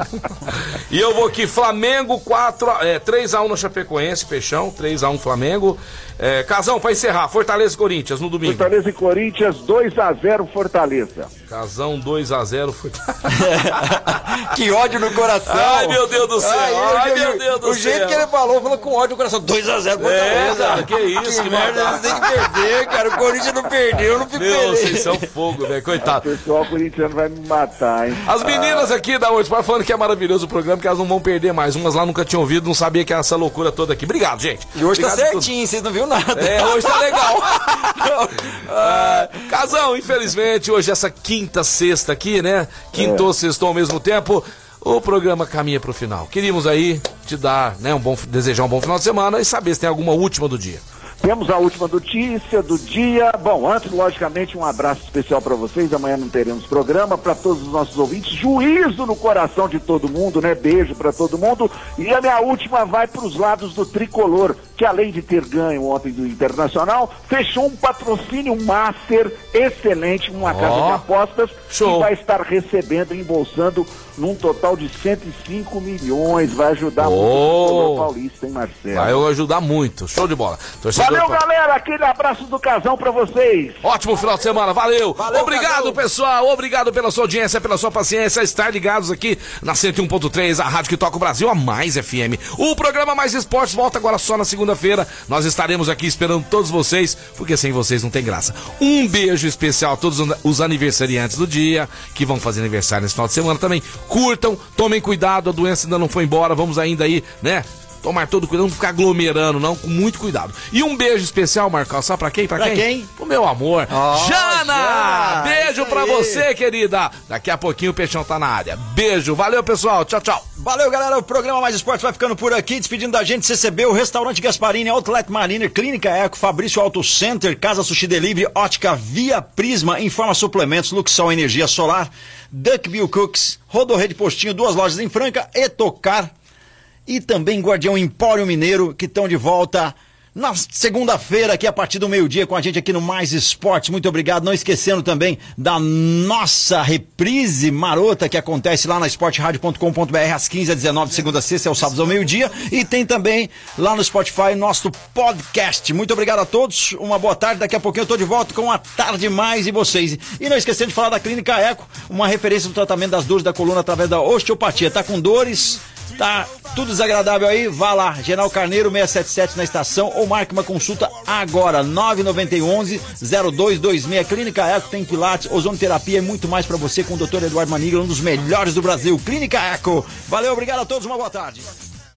e eu vou aqui, Flamengo 4, é, 3x1 no Chapecoense, Peixão, 3x1 Flamengo. É, Casão, pra encerrar, Fortaleza e Corinthians no domingo. Fortaleza e Corinthians, 2x0 Fortaleza. Casão 2x0 Fortaleza. que ódio no coração. Ai, meu Deus do céu. Ai, eu- meu eu- Deus do o jeito céu. que ele falou, falou com ódio no coração. 2x0 É, cara, que isso, que merda, maldade. eles têm que perder, cara. O Corinthians não perdeu, eu não fico Meu, vocês são fogo, velho, O coitado. pessoal corintiano vai me matar, hein? As meninas aqui da Oito Sport falando que é maravilhoso o programa, que elas não vão perder mais. Umas lá nunca tinham ouvido, não sabia que era essa loucura toda aqui. Obrigado, gente. E hoje tá Obrigado tudo. certinho, vocês não viram nada. É, hoje tá legal. Ah, Casão, infelizmente, hoje essa quinta, sexta aqui, né? Quintou, sextou ao mesmo tempo. O programa caminha pro final. Queríamos aí te dar, né, um bom, desejar um bom final de semana e saber se tem alguma última do dia. Temos a última notícia do dia. Bom, antes, logicamente, um abraço especial para vocês. Amanhã não teremos programa. Para todos os nossos ouvintes, juízo no coração de todo mundo, né? Beijo para todo mundo. E a minha última vai para os lados do tricolor, que além de ter ganho ontem do Internacional, fechou um patrocínio master excelente, uma casa Ó, de apostas, show. que vai estar recebendo, embolsando num total de 105 milhões. Vai ajudar muito o Oh. tricolor paulista, hein, Marcelo? Vai ajudar muito. Show de bola. Torcedor Valeu, galera. Aquele abraço do casão pra vocês. Ótimo final de semana, valeu. Valeu, Obrigado, Casão. pessoal. Obrigado pela sua audiência, pela sua paciência. Estar ligados aqui na 101.3, a rádio que toca o Brasil, a Mais FM. O programa Mais Esportes volta agora só na segunda-feira. Nós estaremos aqui esperando todos vocês, porque sem vocês não tem graça. Um beijo especial a todos os aniversariantes do dia, que vão fazer aniversário nesse final de semana também. Curtam, tomem cuidado, a doença ainda não foi embora. Vamos ainda aí, né? Tomar todo cuidado, não ficar aglomerando, não, com muito cuidado. E um beijo especial, Marcão, sabe pra quem? Pra, Pra quem? quem? O meu amor. Ó, Jana! Jana, Beijo pra você, querida. Daqui a pouquinho o Peixão tá na área. Beijo, valeu, pessoal. Tchau, tchau. Valeu, galera. O programa Mais Esportes vai ficando por aqui. Despedindo da gente, CCB, o Restaurante Gasparini, Outlet Mariner, Clínica Eco, Fabrício Auto Center, Casa Sushi Delivery, Ótica Via Prisma, Informa Suplementos, Luxol Energia Solar, Duckbill Cooks, Rodorrede Postinho, duas lojas em Franca, Etocar e também Guardião Empório Mineiro, que estão de volta na segunda-feira, aqui a partir do meio-dia, com a gente aqui no Mais Esportes. Muito obrigado. Não esquecendo também da nossa reprise marota que acontece lá na esporteradio.com.br às 15 às 19 de segunda a sexta, é o sábado ao meio-dia. E tem também lá no Spotify nosso podcast. Muito obrigado a todos. Uma boa tarde. Daqui a pouquinho eu tô de volta com a Tarde Mais e vocês. E não esquecendo de falar da Clínica Eco, uma referência do tratamento das dores da coluna através da osteopatia. Tá com dores? Tá tudo desagradável aí? Vá lá, General Carneiro 677 na estação ou marque uma consulta agora, 9911 0226. Clínica Eco tem pilates, ozonoterapia e muito mais pra você com o Dr. Eduardo Manigla, um dos melhores do Brasil. Clínica Eco. Valeu, obrigado a todos, uma boa tarde.